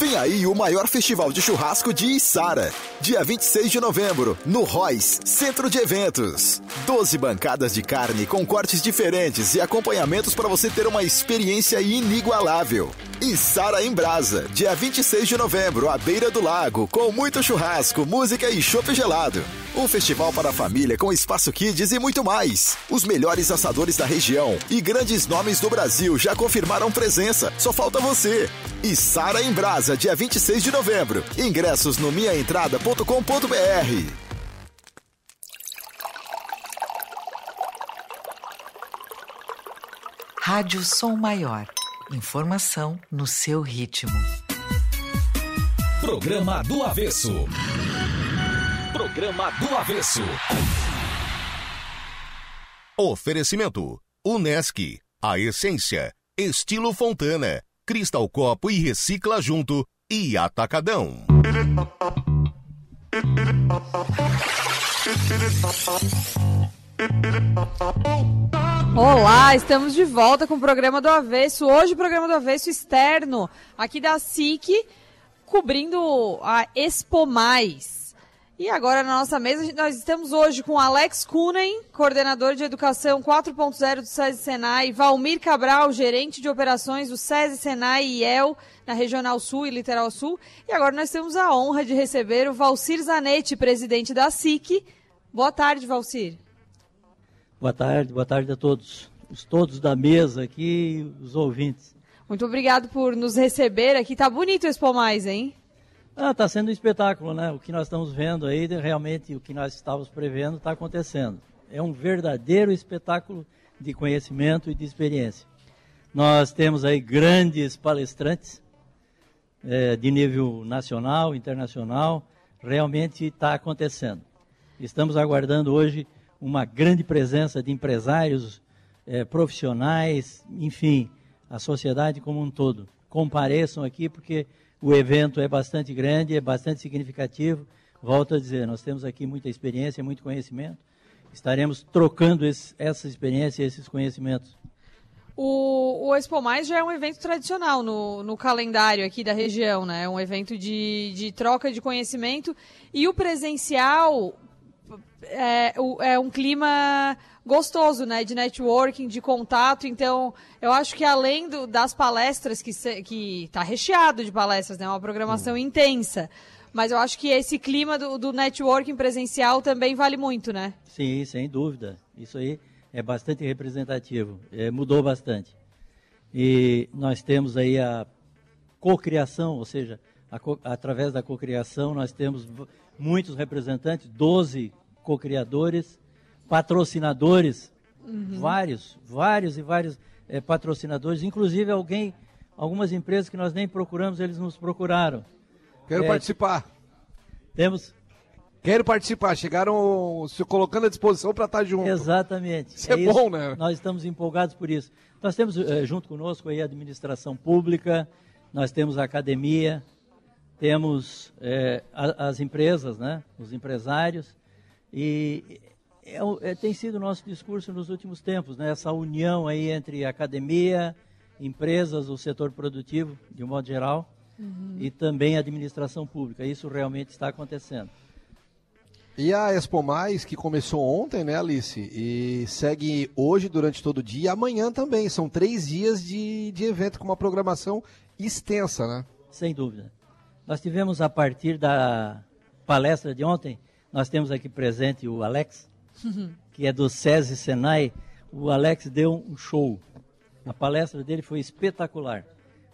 Vem aí o maior festival de churrasco de Içara. Dia 26 de novembro, no Royce, Centro de Eventos. 12 bancadas de carne com cortes diferentes e acompanhamentos para você ter uma experiência inigualável. Içara em Brasa, dia 26 de novembro, à beira do lago, com muito churrasco, música e chopp gelado. Um festival para a família com espaço kids e muito mais. Os melhores assadores da região e grandes nomes do Brasil já confirmaram presença. Só falta você. Içara em Brasa, dia 26 de novembro. Ingressos no minhaentrada.com.br. Rádio Som Maior Informação no seu ritmo. Programa do Avesso. Programa do Avesso. Oferecimento: Unesc, a essência, estilo Fontana, Cristal Copo e Recicla Junto e Atacadão. Olá, estamos de volta com o programa do Avesso. Hoje, o programa do Avesso externo, aqui da SIC, cobrindo a Expo Mais. E agora na nossa mesa, nós estamos hoje com Alex Kunen, coordenador de Educação 4.0 do SESI Senai, Valmir Cabral, gerente de operações do SESI Senai e IEL, na Regional Sul e Literal Sul. E agora nós temos a honra de receber o Valcir Zanetti, presidente da SIC. Boa tarde, Valcir. Boa tarde, boa tarde a todos. Os todos da mesa aqui os ouvintes. Muito obrigado por nos receber aqui. Tá bonito o Expo Mais, hein? Ah, tá sendo um espetáculo, né? O que nós estamos vendo aí, realmente o que nós estávamos prevendo está acontecendo. É um verdadeiro espetáculo de conhecimento e de experiência. Nós temos aí grandes palestrantes é, de nível nacional, internacional. Realmente está acontecendo. Estamos aguardando hoje uma grande presença de empresários, é, profissionais, enfim, a sociedade como um todo. Compareçam aqui porque o evento é bastante grande, é bastante significativo. Volto a dizer, nós temos aqui muita experiência, muito conhecimento. Estaremos trocando esse, essa experiência esses conhecimentos. O, o Expo Mais já é um evento tradicional no, no calendário aqui da região, né? É um evento de, de troca de conhecimento. E o presencial é, é um clima gostoso, né, de networking, de contato. Então, eu acho que além do, das palestras que se, que está recheado de palestras, né, uma programação intensa. Mas eu acho que esse clima do, do networking presencial também vale muito, né? Sim, sem dúvida. Isso aí é bastante representativo. É, mudou bastante. E nós temos aí a cocriação, ou seja, a, através da cocriação nós temos muitos representantes, 12 co-criadores, patrocinadores, uhum. vários, vários e vários é, patrocinadores, inclusive alguém, algumas empresas que nós nem procuramos, eles nos procuraram. Quero é, participar. Temos. Quero participar. Chegaram se colocando à disposição para estar junto. Exatamente. Isso é, é bom, né? Nós estamos empolgados por isso. Nós temos é, junto conosco aí a administração pública, nós temos a academia, temos é, a, as empresas, né? Os empresários e é, é, tem sido o nosso discurso nos últimos tempos, né? essa união aí entre academia, empresas, o setor produtivo, de um modo geral, uhum. e também a administração pública. Isso realmente está acontecendo. E a Expo Mais, que começou ontem, né, Alice? E segue hoje durante todo o dia e amanhã também. São três dias de, de evento com uma programação extensa, né? Sem dúvida. Nós tivemos a partir da palestra de ontem nós temos aqui presente o Alex, que é do SESI Senai. O Alex deu um show. A palestra dele foi espetacular.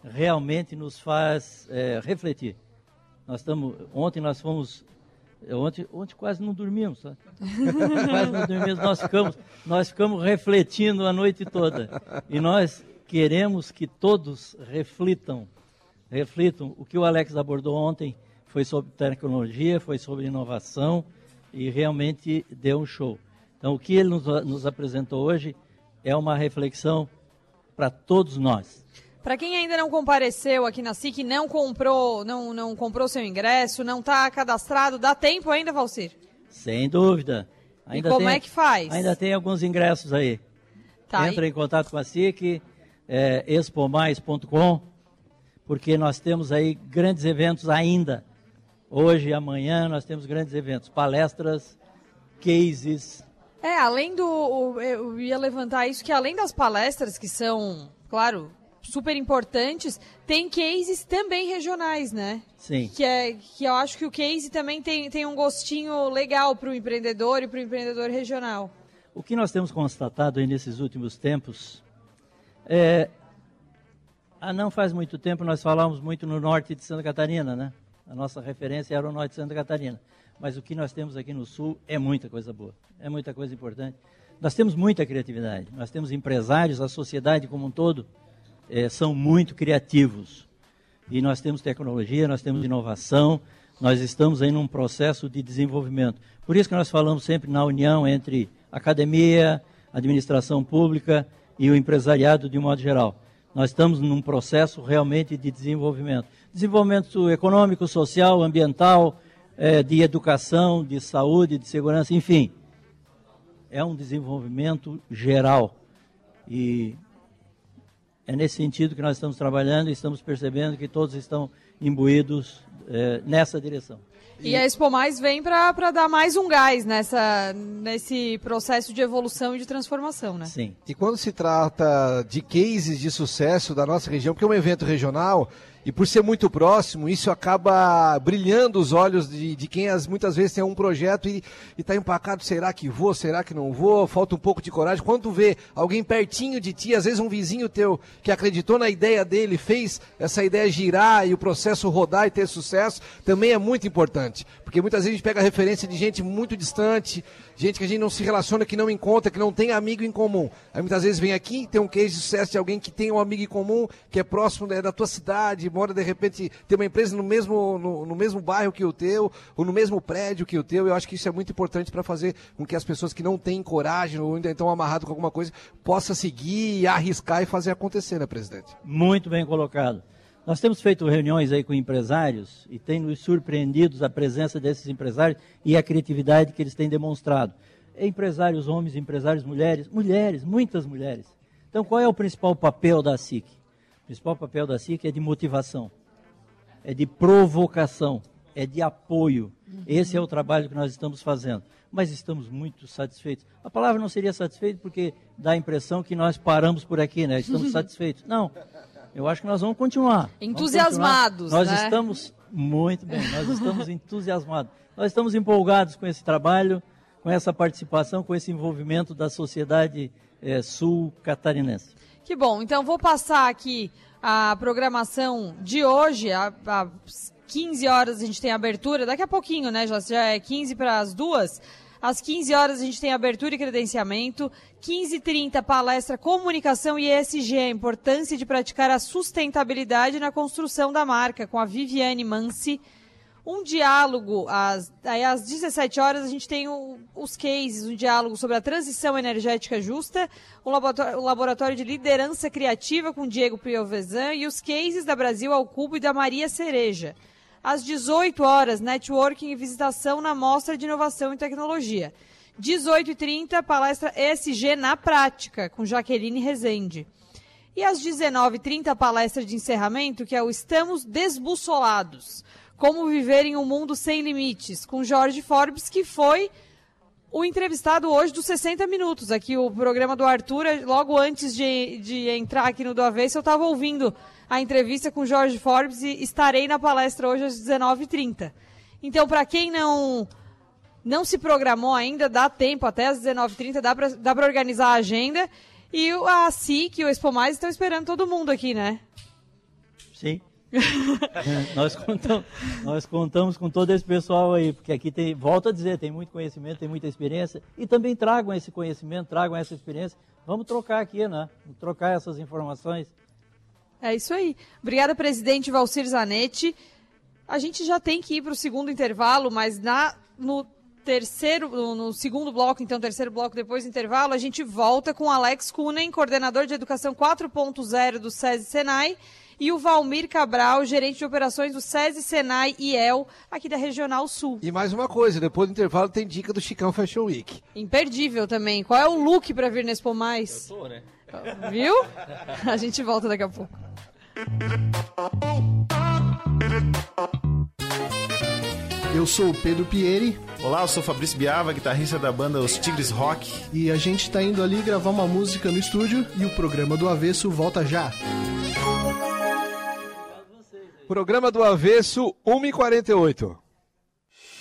Realmente nos faz é, refletir. Nós estamos, ontem nós fomos, ontem, ontem quase não dormimos, tá? quase não dormimos. Nós ficamos, nós ficamos refletindo a noite toda. E nós queremos que todos reflitam, reflitam o que o Alex abordou ontem foi sobre tecnologia, foi sobre inovação e realmente deu um show. Então, o que ele nos, nos apresentou hoje é uma reflexão para todos nós. Para quem ainda não compareceu aqui na SIC, não comprou, não, não comprou seu ingresso, não está cadastrado, dá tempo ainda, Valcir? Sem dúvida. Ainda e como tem, é que faz? Ainda tem alguns ingressos aí. Tá, Entra e... em contato com a SIC, é, expomais.com, porque nós temos aí grandes eventos ainda Hoje e amanhã nós temos grandes eventos, palestras, cases. É, além do. Eu ia levantar isso, que além das palestras, que são, claro, super importantes, tem cases também regionais, né? Sim. Que, é, que eu acho que o case também tem, tem um gostinho legal para o empreendedor e para o empreendedor regional. O que nós temos constatado aí nesses últimos tempos é. Há não faz muito tempo nós falávamos muito no norte de Santa Catarina, né? A nossa referência era o norte de Santa Catarina. Mas o que nós temos aqui no sul é muita coisa boa, é muita coisa importante. Nós temos muita criatividade, nós temos empresários, a sociedade como um todo é, são muito criativos. E nós temos tecnologia, nós temos inovação, nós estamos aí num processo de desenvolvimento. Por isso que nós falamos sempre na união entre academia, administração pública e o empresariado de um modo geral. Nós estamos num processo realmente de desenvolvimento. Desenvolvimento econômico, social, ambiental, é, de educação, de saúde, de segurança, enfim. É um desenvolvimento geral. E é nesse sentido que nós estamos trabalhando e estamos percebendo que todos estão imbuídos é, nessa direção. E a Expo Mais vem para dar mais um gás nessa, nesse processo de evolução e de transformação, né? Sim. E quando se trata de cases de sucesso da nossa região, porque é um evento regional, e por ser muito próximo, isso acaba brilhando os olhos de, de quem as, muitas vezes tem um projeto e está empacado, será que vou, será que não vou, falta um pouco de coragem. Quando tu vê alguém pertinho de ti, às vezes um vizinho teu que acreditou na ideia dele, fez essa ideia girar e o processo rodar e ter sucesso, também é muito importante. Porque muitas vezes a gente pega referência de gente muito distante, gente que a gente não se relaciona, que não encontra, que não tem amigo em comum. Aí muitas vezes vem aqui, tem um case de sucesso de alguém que tem um amigo em comum, que é próximo é da tua cidade, mora de repente, tem uma empresa no mesmo, no, no, mesmo bairro que o teu, ou no mesmo prédio que o teu. Eu acho que isso é muito importante para fazer com que as pessoas que não têm coragem ou ainda estão amarradas com alguma coisa, possa seguir, arriscar e fazer acontecer, né, presidente? Muito bem colocado. Nós temos feito reuniões aí com empresários e tem nos surpreendido a presença desses empresários e a criatividade que eles têm demonstrado. Empresários homens, empresários mulheres, mulheres, muitas mulheres. Então, qual é o principal papel da SIC? O principal papel da SIC é de motivação, é de provocação, é de apoio. Uhum. Esse é o trabalho que nós estamos fazendo. Mas estamos muito satisfeitos. A palavra não seria satisfeito porque dá a impressão que nós paramos por aqui, né? Estamos satisfeitos. Não. Eu acho que nós vamos continuar. Entusiasmados. Vamos continuar. Nós né? estamos muito bem, nós estamos entusiasmados. Nós estamos empolgados com esse trabalho, com essa participação, com esse envolvimento da sociedade é, sul-catarinense. Que bom. Então vou passar aqui a programação de hoje. Às 15 horas a gente tem abertura. Daqui a pouquinho, né? Já, já é 15 para as duas. Às 15 horas a gente tem abertura e credenciamento. 15h30, palestra Comunicação e ESG, a importância de praticar a sustentabilidade na construção da marca, com a Viviane Mansi. Um diálogo, às, aí às 17 horas a gente tem o, os cases, um diálogo sobre a transição energética justa, o laboratório, o laboratório de liderança criativa com Diego Piovesan e os cases da Brasil ao Cubo e da Maria Cereja. Às 18 horas, networking e visitação na Mostra de Inovação e Tecnologia. 18h30, palestra ESG na prática, com Jaqueline Rezende. E às 19h30, palestra de encerramento, que é o Estamos Desbussolados. Como viver em um mundo sem limites, com Jorge Forbes, que foi o entrevistado hoje dos 60 minutos. Aqui o programa do Arthur, logo antes de, de entrar aqui no Do Avesso, eu estava ouvindo a entrevista com Jorge Forbes e estarei na palestra hoje às 19h30. Então, para quem não não se programou ainda, dá tempo até às 19h30, dá para organizar a agenda. E a SIC e o Expo Mais estão esperando todo mundo aqui, né? Sim. nós, contamos, nós contamos com todo esse pessoal aí, porque aqui tem, volto a dizer, tem muito conhecimento, tem muita experiência, e também tragam esse conhecimento, tragam essa experiência. Vamos trocar aqui, né? Vamos trocar essas informações. É isso aí. Obrigada, presidente Valcir Zanetti. A gente já tem que ir para o segundo intervalo, mas na, no terceiro, no segundo bloco, então terceiro bloco depois do intervalo, a gente volta com Alex Kunen, coordenador de educação 4.0 do SESI Senai, e o Valmir Cabral, gerente de operações do SESI Senai e El, aqui da Regional Sul. E mais uma coisa, depois do intervalo tem dica do Chicão Fashion Week. Imperdível também. Qual é o look para vir nesse Expo Mais? Eu tô, né? Viu? A gente volta daqui a pouco. Eu sou o Pedro Pieri. Olá, eu sou o Fabrício Biava, guitarrista da banda Os Tigres Rock. E a gente tá indo ali gravar uma música no estúdio e o programa do Avesso volta já. Programa do Avesso 1h48.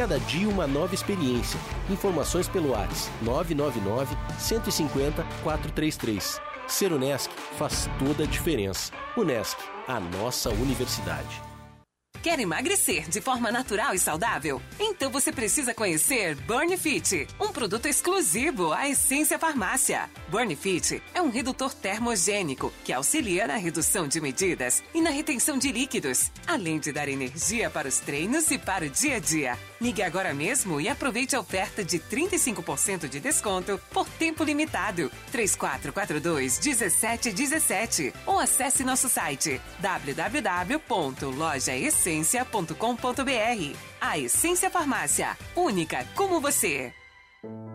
Cada dia uma nova experiência. Informações pelo WhatsApp 999 150 433. Ser Unesc faz toda a diferença. Unesc, a nossa universidade. Quer emagrecer de forma natural e saudável? Então você precisa conhecer Burn Fit, um produto exclusivo à Essência Farmácia. Burn Fit é um redutor termogênico que auxilia na redução de medidas e na retenção de líquidos, além de dar energia para os treinos e para o dia a dia. Ligue agora mesmo e aproveite a oferta de 35% de desconto por tempo limitado. 3442 1717 ou acesse nosso site www.lojaessência.com.br. A Essência Farmácia, única como você.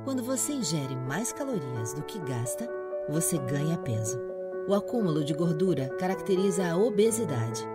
Quando você ingere mais calorias do que gasta, você ganha peso. O acúmulo de gordura caracteriza a obesidade.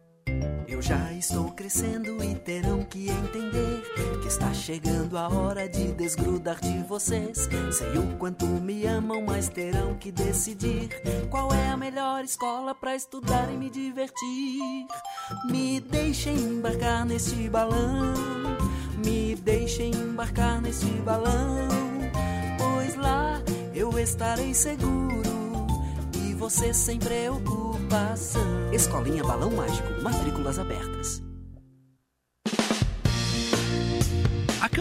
Eu já estou crescendo e terão que entender que está chegando a hora de desgrudar de vocês. Sei o quanto me amam, mas terão que decidir qual é a melhor escola para estudar e me divertir. Me deixem embarcar neste balão, me deixem embarcar neste balão, pois lá eu estarei seguro e você sem preocupação. Escolinha Balão Mágico, matrículas abertas.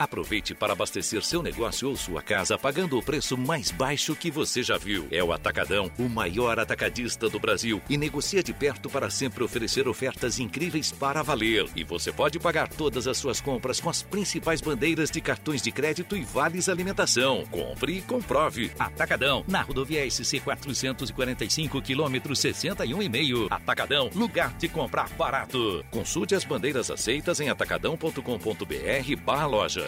Aproveite para abastecer seu negócio ou sua casa pagando o preço mais baixo que você já viu. É o Atacadão, o maior atacadista do Brasil e negocia de perto para sempre oferecer ofertas incríveis para valer. E você pode pagar todas as suas compras com as principais bandeiras de cartões de crédito e vales alimentação. Compre e comprove. Atacadão, na rodovia SC 445, quilômetro 61,5. Atacadão, lugar de comprar barato. Consulte as bandeiras aceitas em atacadão.com.br barra loja.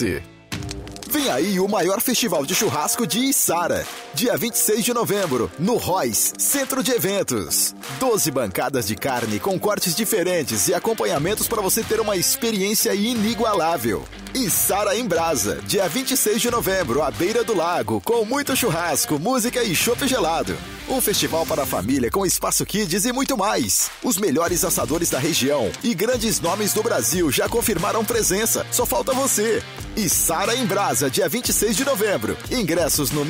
Vem aí o maior festival de churrasco de Içara. Dia 26 de novembro, no Royce, Centro de Eventos. 12 bancadas de carne com cortes diferentes e acompanhamentos para você ter uma experiência inigualável. Içara em Brasa, dia 26 de novembro, à beira do lago, com muito churrasco, música e chopp gelado. Um festival para a família com espaço kids e muito mais. Os melhores assadores da região e grandes nomes do Brasil já confirmaram presença. Só falta você. Içara em Brasa, dia 26 de novembro. Ingressos no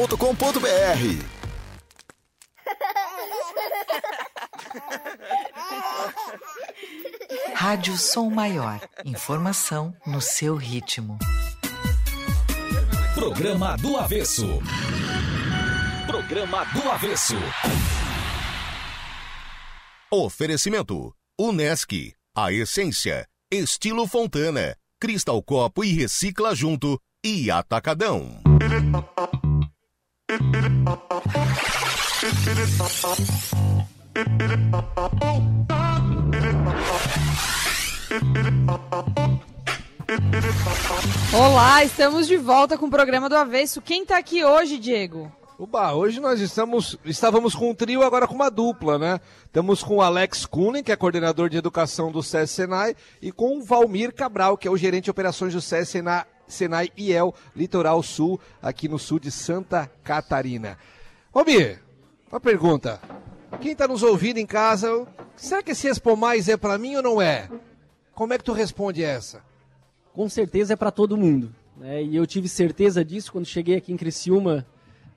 minhaentrada.com.br. Rádio Som Maior. Informação no seu ritmo. Programa do Avesso. Programa do Avesso. Oferecimento: Unesc, a essência, estilo Fontana, Cristal Copo e Recicla Junto e Atacadão. Olá, estamos de volta com o programa do Avesso. Quem tá aqui hoje, Diego? Oba, hoje nós estamos, estávamos com um trio, agora com uma dupla, né? Estamos com o Alex Kuhnen, que é coordenador de educação do SES Senai, e com o Valmir Cabral, que é o gerente de operações do SES Senai, Senai IEL Litoral Sul, aqui no sul de Santa Catarina. Valmir, uma pergunta. Quem está nos ouvindo em casa, será que esse Expo Mais é para mim ou não é? Como é que tu responde essa? Com certeza é para todo mundo. Né? E eu tive certeza disso quando cheguei aqui em Criciúma,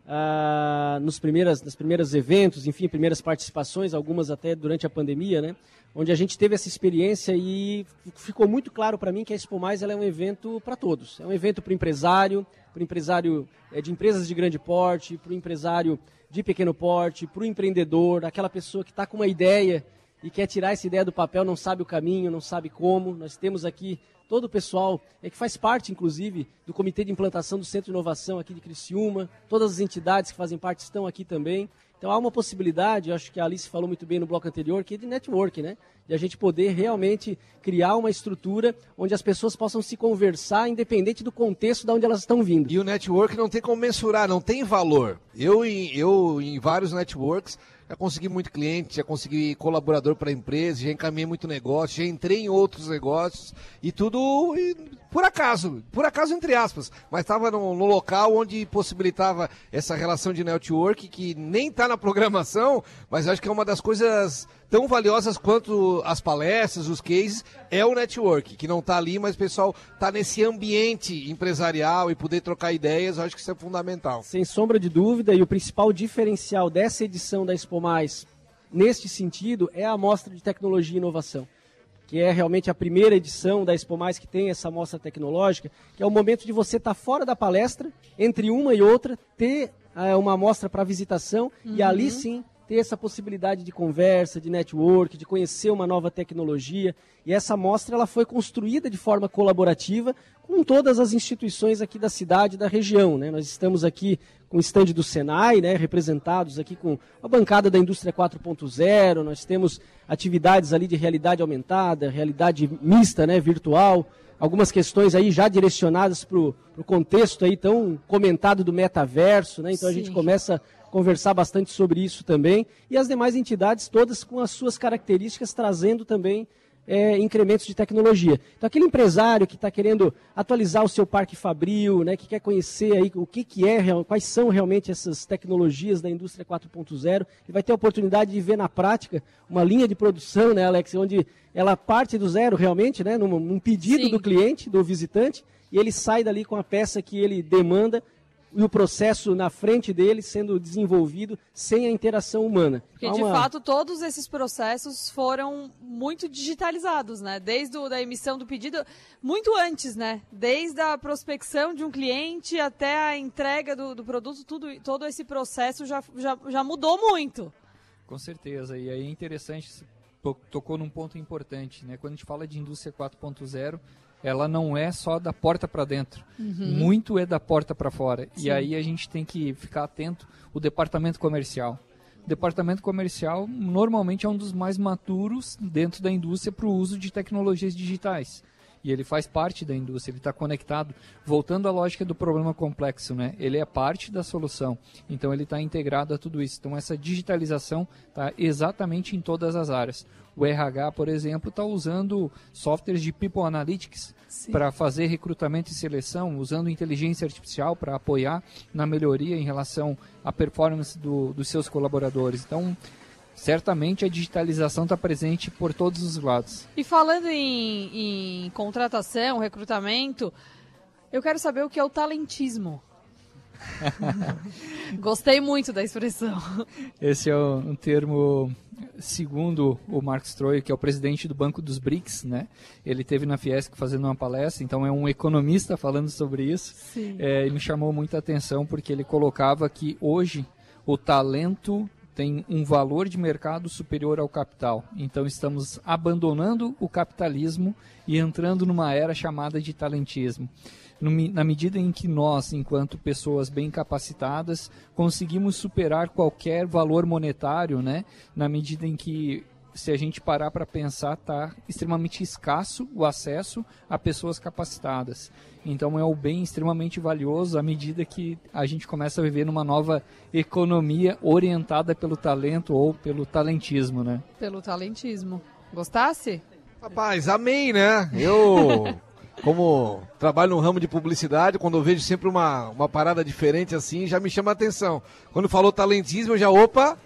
ah, nos primeiras, nos primeiros eventos, enfim, primeiras participações, algumas até durante a pandemia, né? Onde a gente teve essa experiência e ficou muito claro para mim que a Expo Mais é um evento para todos. É um evento para o empresário, para o empresário é, de empresas de grande porte, para o empresário de pequeno porte, para o empreendedor, aquela pessoa que está com uma ideia e quer tirar essa ideia do papel, não sabe o caminho, não sabe como. Nós temos aqui todo o pessoal é, que faz parte, inclusive, do Comitê de Implantação do Centro de Inovação aqui de Criciúma. Todas as entidades que fazem parte estão aqui também. Então há uma possibilidade, acho que a Alice falou muito bem no bloco anterior, que é de network, né? De a gente poder realmente criar uma estrutura onde as pessoas possam se conversar, independente do contexto de onde elas estão vindo. E o network não tem como mensurar, não tem valor. Eu, eu em vários networks, já consegui muito cliente, já consegui colaborador para a empresa, já encaminhei muito negócio, já entrei em outros negócios e tudo por acaso, por acaso entre aspas, mas estava no, no, local onde possibilitava essa relação de network que nem está na programação, mas acho que é uma das coisas tão valiosas quanto as palestras, os cases, é o network, que não está ali, mas o pessoal está nesse ambiente empresarial e poder trocar ideias, acho que isso é fundamental. Sem sombra de dúvida, e o principal diferencial dessa edição da Expo Mais, neste sentido, é a mostra de tecnologia e inovação que é realmente a primeira edição da Expo Mais que tem essa mostra tecnológica, que é o momento de você estar tá fora da palestra, entre uma e outra, ter uh, uma amostra para visitação uhum. e ali sim ter essa possibilidade de conversa, de network, de conhecer uma nova tecnologia. E essa mostra ela foi construída de forma colaborativa com todas as instituições aqui da cidade e da região. Né? Nós estamos aqui com o estande do Senai, né, representados aqui com a bancada da indústria 4.0, nós temos atividades ali de realidade aumentada, realidade mista, né, virtual, algumas questões aí já direcionadas para o contexto aí tão comentado do metaverso, né? Então Sim. a gente começa conversar bastante sobre isso também. E as demais entidades, todas com as suas características, trazendo também é, incrementos de tecnologia. Então, aquele empresário que está querendo atualizar o seu parque fabril, né, que quer conhecer aí o que, que é, quais são realmente essas tecnologias da indústria 4.0, ele vai ter a oportunidade de ver na prática uma linha de produção, né, Alex, onde ela parte do zero realmente, né, num, num pedido Sim. do cliente, do visitante, e ele sai dali com a peça que ele demanda e o processo na frente dele sendo desenvolvido sem a interação humana. Porque, de fato, todos esses processos foram muito digitalizados, né? Desde a emissão do pedido, muito antes, né? Desde a prospecção de um cliente até a entrega do, do produto, tudo, todo esse processo já, já, já mudou muito. Com certeza. E aí é interessante, tocou num ponto importante, né? Quando a gente fala de indústria 4.0, ela não é só da porta para dentro. Uhum. Muito é da porta para fora. Sim. E aí a gente tem que ficar atento o departamento comercial. O departamento comercial normalmente é um dos mais maturos dentro da indústria para o uso de tecnologias digitais e ele faz parte da indústria, ele está conectado. Voltando à lógica do problema complexo, né? ele é parte da solução, então ele está integrado a tudo isso. Então essa digitalização está exatamente em todas as áreas. O RH, por exemplo, está usando softwares de People Analytics para fazer recrutamento e seleção, usando inteligência artificial para apoiar na melhoria em relação à performance do, dos seus colaboradores. Então, certamente a digitalização está presente por todos os lados. E falando em, em, contratação, recrutamento, eu quero saber o que é o talentismo. Gostei muito da expressão. Esse é um termo, segundo o Mark Stroy, que é o presidente do Banco dos BRICS, né? Ele teve na Fiesc fazendo uma palestra, então é um economista falando sobre isso. Sim. É, e me chamou muita atenção porque ele colocava que hoje o talento tem um valor de mercado superior ao capital. Então estamos abandonando o capitalismo e entrando numa era chamada de talentismo. Na medida em que nós, enquanto pessoas bem capacitadas, conseguimos superar qualquer valor monetário, né? Na medida em que se a gente parar para pensar, está extremamente escasso o acesso a pessoas capacitadas. Então é um bem extremamente valioso à medida que a gente começa a viver numa nova economia orientada pelo talento ou pelo talentismo, né? Pelo talentismo. Gostasse? Rapaz, amém, né? Eu, como trabalho no ramo de publicidade, quando eu vejo sempre uma, uma parada diferente assim, já me chama a atenção. Quando falou talentismo, eu já, opa,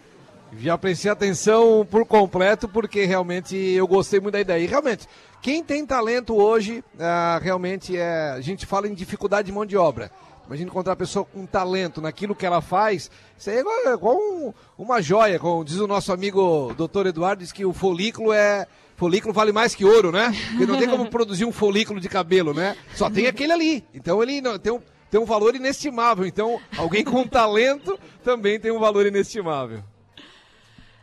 já prestei atenção por completo, porque realmente eu gostei muito da ideia. E realmente, quem tem talento hoje, ah, realmente é. A gente fala em dificuldade de mão de obra. Imagina encontrar uma pessoa com talento naquilo que ela faz. Isso aí é igual, é igual um, uma joia, como diz o nosso amigo doutor Eduardo, diz que o folículo é. Folículo vale mais que ouro, né? Porque não tem como produzir um folículo de cabelo, né? Só tem aquele ali. Então ele não, tem um, tem um valor inestimável. Então, alguém com talento também tem um valor inestimável.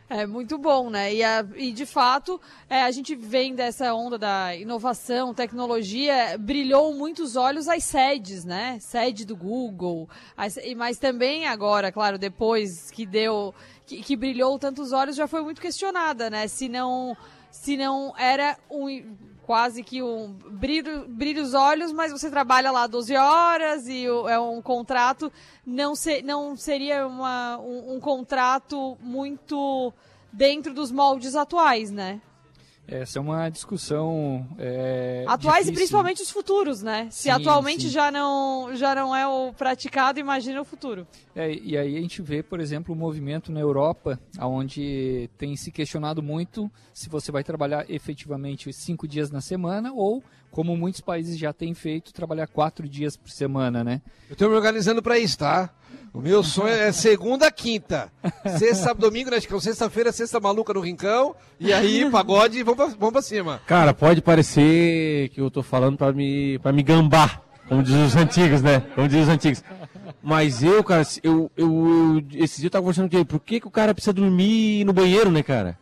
É muito bom, né? E, a, e de fato, é, a gente vem dessa onda da inovação, tecnologia, brilhou muitos olhos as sedes, né? Sede do Google, as, mas também agora, claro, depois que deu, que, que brilhou tantos olhos, já foi muito questionada, né? Se não, se não era um quase que um brilho, brilho os olhos, mas você trabalha lá 12 horas e é um contrato, não, se, não seria uma, um, um contrato muito dentro dos moldes atuais, né? Essa é uma discussão. É, Atuais difícil. e principalmente os futuros, né? Se sim, atualmente sim. Já, não, já não é o praticado, imagina o futuro. É, e aí a gente vê, por exemplo, o um movimento na Europa, onde tem se questionado muito se você vai trabalhar efetivamente cinco dias na semana ou, como muitos países já têm feito, trabalhar quatro dias por semana, né? Eu estou me organizando para isso, tá? O meu sonho é segunda, quinta. Sexta, domingo, né? Acho que é sexta-feira, sexta maluca no rincão. E aí, pagode, vamos pra, vamos pra cima. Cara, pode parecer que eu tô falando pra me, pra me gambar, como dizem os antigos, né? Como dizem os antigos. Mas eu, cara, eu, eu, eu esse dia eu tava conversando com ele, por que, que o cara precisa dormir no banheiro, né, cara?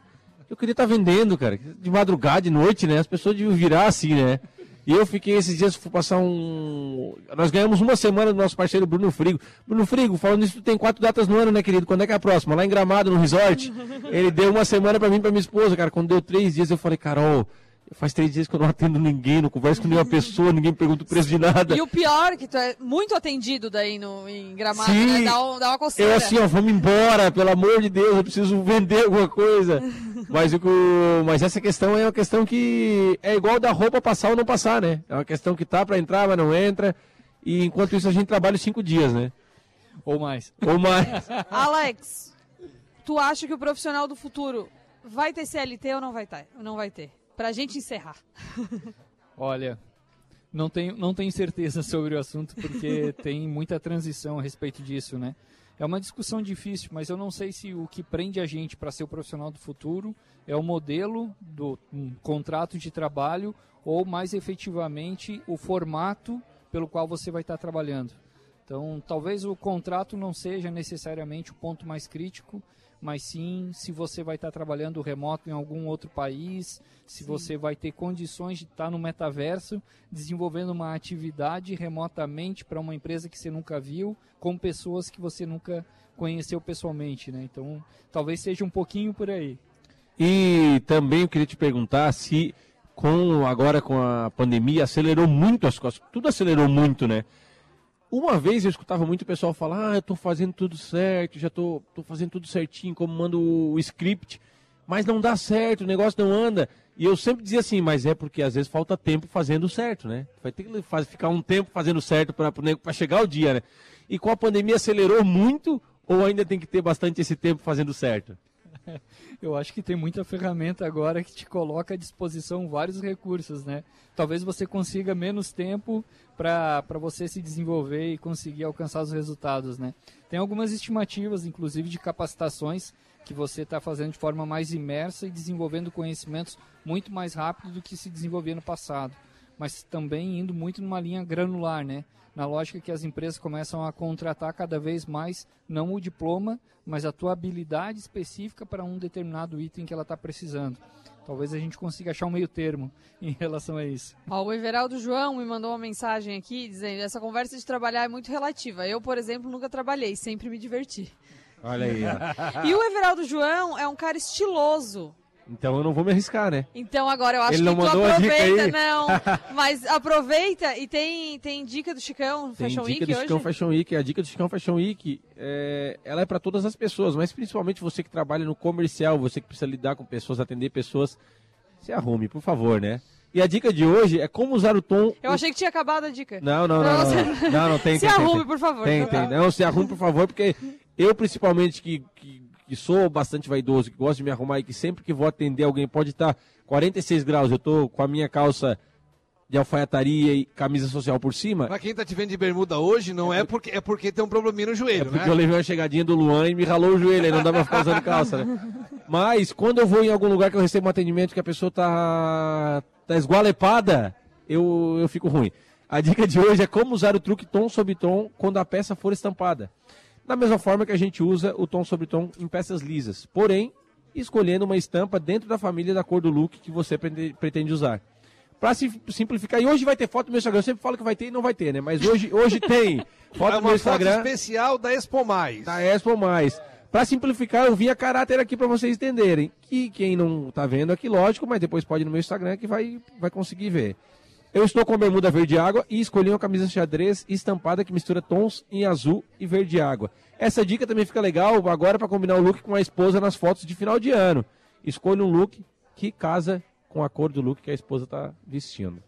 Eu queria estar tá vendendo, cara. De madrugada, de noite, né? As pessoas deviam virar assim, né? E eu fiquei esses dias, fui passar um. Nós ganhamos uma semana do nosso parceiro Bruno Frigo. Bruno Frigo, falando isso, tu tem quatro datas no ano, né, querido? Quando é que é a próxima? Lá em Gramado, no resort. Ele deu uma semana para mim e pra minha esposa, cara. Quando deu três dias, eu falei, Carol, Faz três dias que eu não atendo ninguém, não converso com nenhuma pessoa, ninguém pergunta o preço de nada. E o pior, que tu é muito atendido daí no, em Gramado, Sim, né? Dá, um, dá uma coceira. Eu assim, ó, vamos embora, pelo amor de Deus, eu preciso vender alguma coisa. mas, o, mas essa questão é uma questão que é igual da roupa passar ou não passar, né? É uma questão que tá para entrar, mas não entra. E enquanto isso a gente trabalha cinco dias, né? Ou mais. Ou mais. Alex, tu acha que o profissional do futuro vai ter CLT ou não vai ter? Não vai ter? Para a gente encerrar. Olha, Não tenho, não tenho certeza sobre o assunto, porque tem muita transição a respeito disso, né? É uma discussão difícil, mas eu não sei se o que prende a gente para ser o profissional do futuro é o modelo do um contrato de trabalho ou, mais efetivamente, o formato pelo qual você vai estar trabalhando. Então, talvez o contrato não seja necessariamente o ponto mais crítico, mas sim se você vai estar trabalhando remoto em algum outro país, se sim. você vai ter condições de estar no metaverso, desenvolvendo uma atividade remotamente para uma empresa que você nunca viu, com pessoas que você nunca conheceu pessoalmente, né? Então, talvez seja um pouquinho por aí. E também eu queria te perguntar se com agora com a pandemia acelerou muito as coisas, tudo acelerou muito, né? Uma vez eu escutava muito o pessoal falar, ah, eu estou fazendo tudo certo, já tô, tô fazendo tudo certinho, como mando o, script, mas não dá certo, o negócio não anda. E eu sempre dizia assim, mas é porque às vezes falta tempo fazendo certo, né? Vai ter que faz, ficar um tempo fazendo certo para chegar o dia, né? E com a pandemia acelerou muito ou ainda tem que ter bastante esse tempo fazendo certo? Eu acho que tem muita ferramenta agora que te coloca à disposição vários recursos, né? Talvez você consiga menos tempo para você se desenvolver e conseguir alcançar os resultados, né? Tem algumas estimativas, inclusive, de capacitações que você está fazendo de forma mais imersa e desenvolvendo conhecimentos muito mais rápido do que se desenvolvia no passado. Mas também indo muito numa linha granular, né? Na lógica que as empresas começam a contratar cada vez mais não o diploma, mas a tua habilidade específica para um determinado item que ela está precisando. Talvez a gente consiga achar um meio termo em relação a isso. Ó, o Everaldo João me mandou uma mensagem aqui dizendo: essa conversa de trabalhar é muito relativa. Eu, por exemplo, nunca trabalhei, sempre me diverti. Olha aí. E o Everaldo João é um cara estiloso. Então eu não vou me arriscar, né? Então agora eu acho Ele que tu aproveita, não. Mas aproveita e tem, tem dica do Chicão tem Fashion Week hoje? dica do Chicão Fashion Week. A dica do Chicão Fashion Week, é, ela é para todas as pessoas, mas principalmente você que trabalha no comercial, você que precisa lidar com pessoas, atender pessoas, se arrume, por favor, né? E a dica de hoje é como usar o tom. Eu achei que tinha acabado a dica. Não, não, não. Não, não, não, não tem. Se arrume, por favor. Tem, tem. Não, se arrume, por favor, porque eu, principalmente, que, que sou bastante vaidoso, que gosto de me arrumar e que sempre que vou atender alguém pode estar 46 graus, eu tô com a minha calça de alfaiataria e camisa social por cima. Pra quem tá te vendo de bermuda hoje, não é, é porque, é porque tem um probleminha no joelho, é porque né? eu levei uma chegadinha do Luan e me ralou o joelho, aí não dá pra ficar usando calça, né? Mas quando eu vou em algum lugar que eu recebo um atendimento que a pessoa tá, tá esgualepada, eu, eu fico ruim. A dica de hoje é como usar o truque tom sobre tom quando a peça for estampada da mesma forma que a gente usa o tom sobre tom em peças lisas, porém escolhendo uma estampa dentro da família da cor do look que você pretende usar. Para simplificar, e hoje vai ter foto no meu Instagram, eu sempre falo que vai ter e não vai ter, né? Mas hoje, hoje tem foto é no meu Instagram. Foto especial da Expo Mais. Da Expo Mais. Para simplificar, eu vi a caráter aqui para vocês entenderem. Que quem não está vendo aqui, lógico, mas depois pode ir no meu Instagram que vai, vai conseguir ver. Eu estou com bermuda verde água e escolhi uma camisa xadrez estampada que mistura tons em azul e verde água. Essa dica também fica legal agora para combinar o look com a esposa nas fotos de final de ano. Escolha um look que casa com a cor do look que a esposa está vestindo.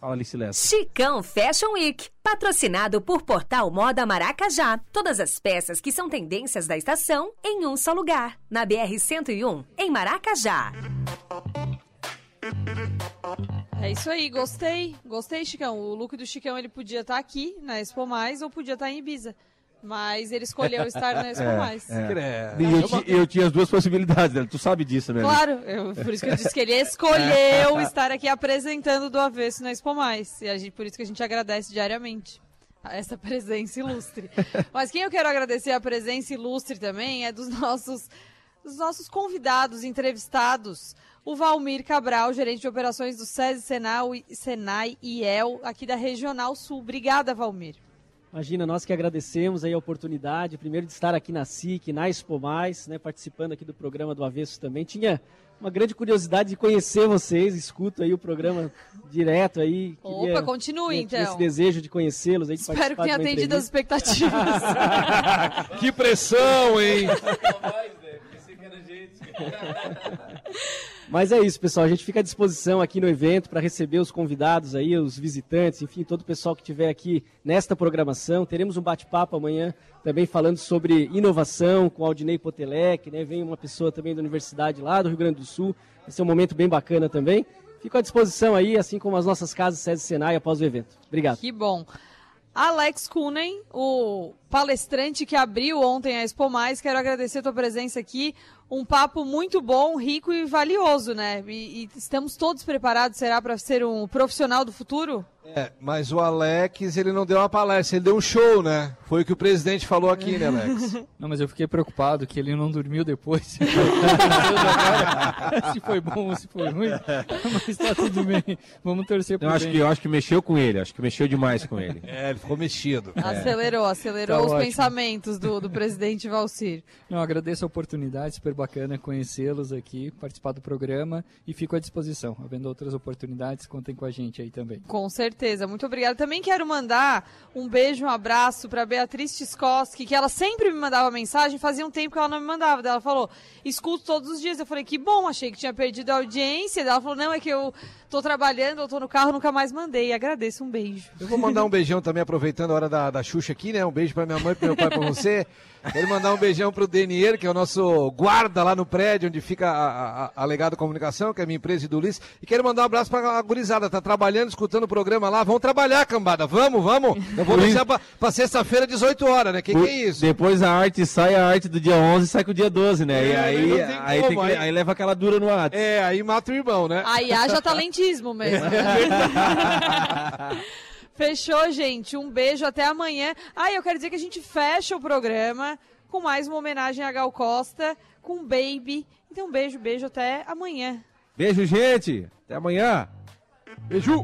Fala, Alice Lessa. Chicão Fashion Week, patrocinado por Portal Moda Maracajá. Todas as peças que são tendências da estação em um só lugar. Na BR-101, em Maracajá. É isso aí, gostei. Gostei, Chicão. O look do Chicão ele podia estar tá aqui na Expo Mais ou podia estar tá em Ibiza. Mas ele escolheu estar na Expo é, Mais. É. E eu, eu, tinha as duas possibilidades, né? tu sabe disso, né? Claro, eu, por isso que eu disse que ele escolheu estar aqui apresentando do avesso na Expo Mais. E a gente, por isso que a gente agradece diariamente a essa presença ilustre. Mas quem eu quero agradecer a presença ilustre também é dos nossos, dos nossos convidados, entrevistados o Valmir Cabral, gerente de operações do SESI, Senai, Senai e El, aqui da Regional Sul. Obrigada, Valmir. Imagina, nós que agradecemos aí a oportunidade, primeiro de estar aqui na SIC, na Expo Mais, né, participando aqui do programa do Avesso também. Tinha uma grande curiosidade de conhecer vocês, escuto aí o programa direto aí. Queria, Opa, continue né, então. Esse desejo de conhecê-los aí, de Espero que tenha atendido as expectativas. que pressão, hein? Mas é isso, pessoal. A gente fica à disposição aqui no evento para receber os convidados aí, os visitantes, enfim, todo o pessoal que estiver aqui nesta programação. Teremos um bate-papo amanhã também falando sobre inovação com Aldinei Potelec, né? Vem uma pessoa também da universidade lá do Rio Grande do Sul. Vai ser um momento bem bacana também. Fico à disposição aí, assim como as nossas casas SESI Senai após o evento. Obrigado. Que bom. Alex Kunen, o palestrante que abriu ontem a Expo Mais, quero agradecer a tua presença aqui. Um papo muito bom, rico e valioso, né? E, e estamos todos preparados, será, para ser um profissional do futuro? É, mas o Alex, ele não deu uma palestra, ele deu um show, né? Foi o que o presidente falou aqui, né, Alex? Não, mas eu fiquei preocupado que ele não dormiu depois. se foi bom ou se foi ruim. Mas tá tudo bem. Vamos torcer Eu por acho, bem. que, eu acho que mexeu com ele, acho que mexeu demais com ele. É, ele ficou mexido. Acelerou, acelerou Tá os ótimo. pensamentos do, do presidente Valcir. Não, agradeço a oportunidade, super bacana conhecê-los aqui, participar do programa e fico à disposição. Havendo outras oportunidades, contem com a gente aí também. Com certeza, muito obrigada. Também quero mandar um beijo, um abraço para Beatriz Tiskoski, que ela sempre me mandava mensagem, fazia um tempo que ela não me mandava. Ela falou, escuto todos os dias. Eu falei, que bom, achei que tinha perdido a audiência. Ela falou, não, é que eu tô trabalhando, eu tô no carro, nunca mais mandei. Agradeço, um beijo. Eu vou mandar um beijão também, aproveitando a hora da, da Xuxa aqui, né? Um beijo pra minha mãe, pro meu pai, pra você. Quero mandar um beijão pro Denier, que é o nosso guarda lá no prédio onde fica a, a, a Legado Comunicação, que é a minha empresa e do Ulisses. E quero mandar um abraço pra gurizada, tá trabalhando, escutando o programa lá. Vamos trabalhar, cambada, vamos, vamos. Eu vou deixar pra, pra sexta-feira, 18 horas, né? Que que é isso? Depois a arte sai, a arte do dia 11 sai com o dia 12, né? e É, aí, não tem aí, como, tem que- aí- aí leva aquela dura no ato. É, aí mata o irmão, né? Aí haja talentismo mesmo. Fechou, gente. Um beijo, até amanhã. Ah, eu quero dizer que a gente fecha o programa com mais uma homenagem a Gal Costa, com Baby. Então, um beijo, beijo, até amanhã. Beijo, gente. Até amanhã. Beijo.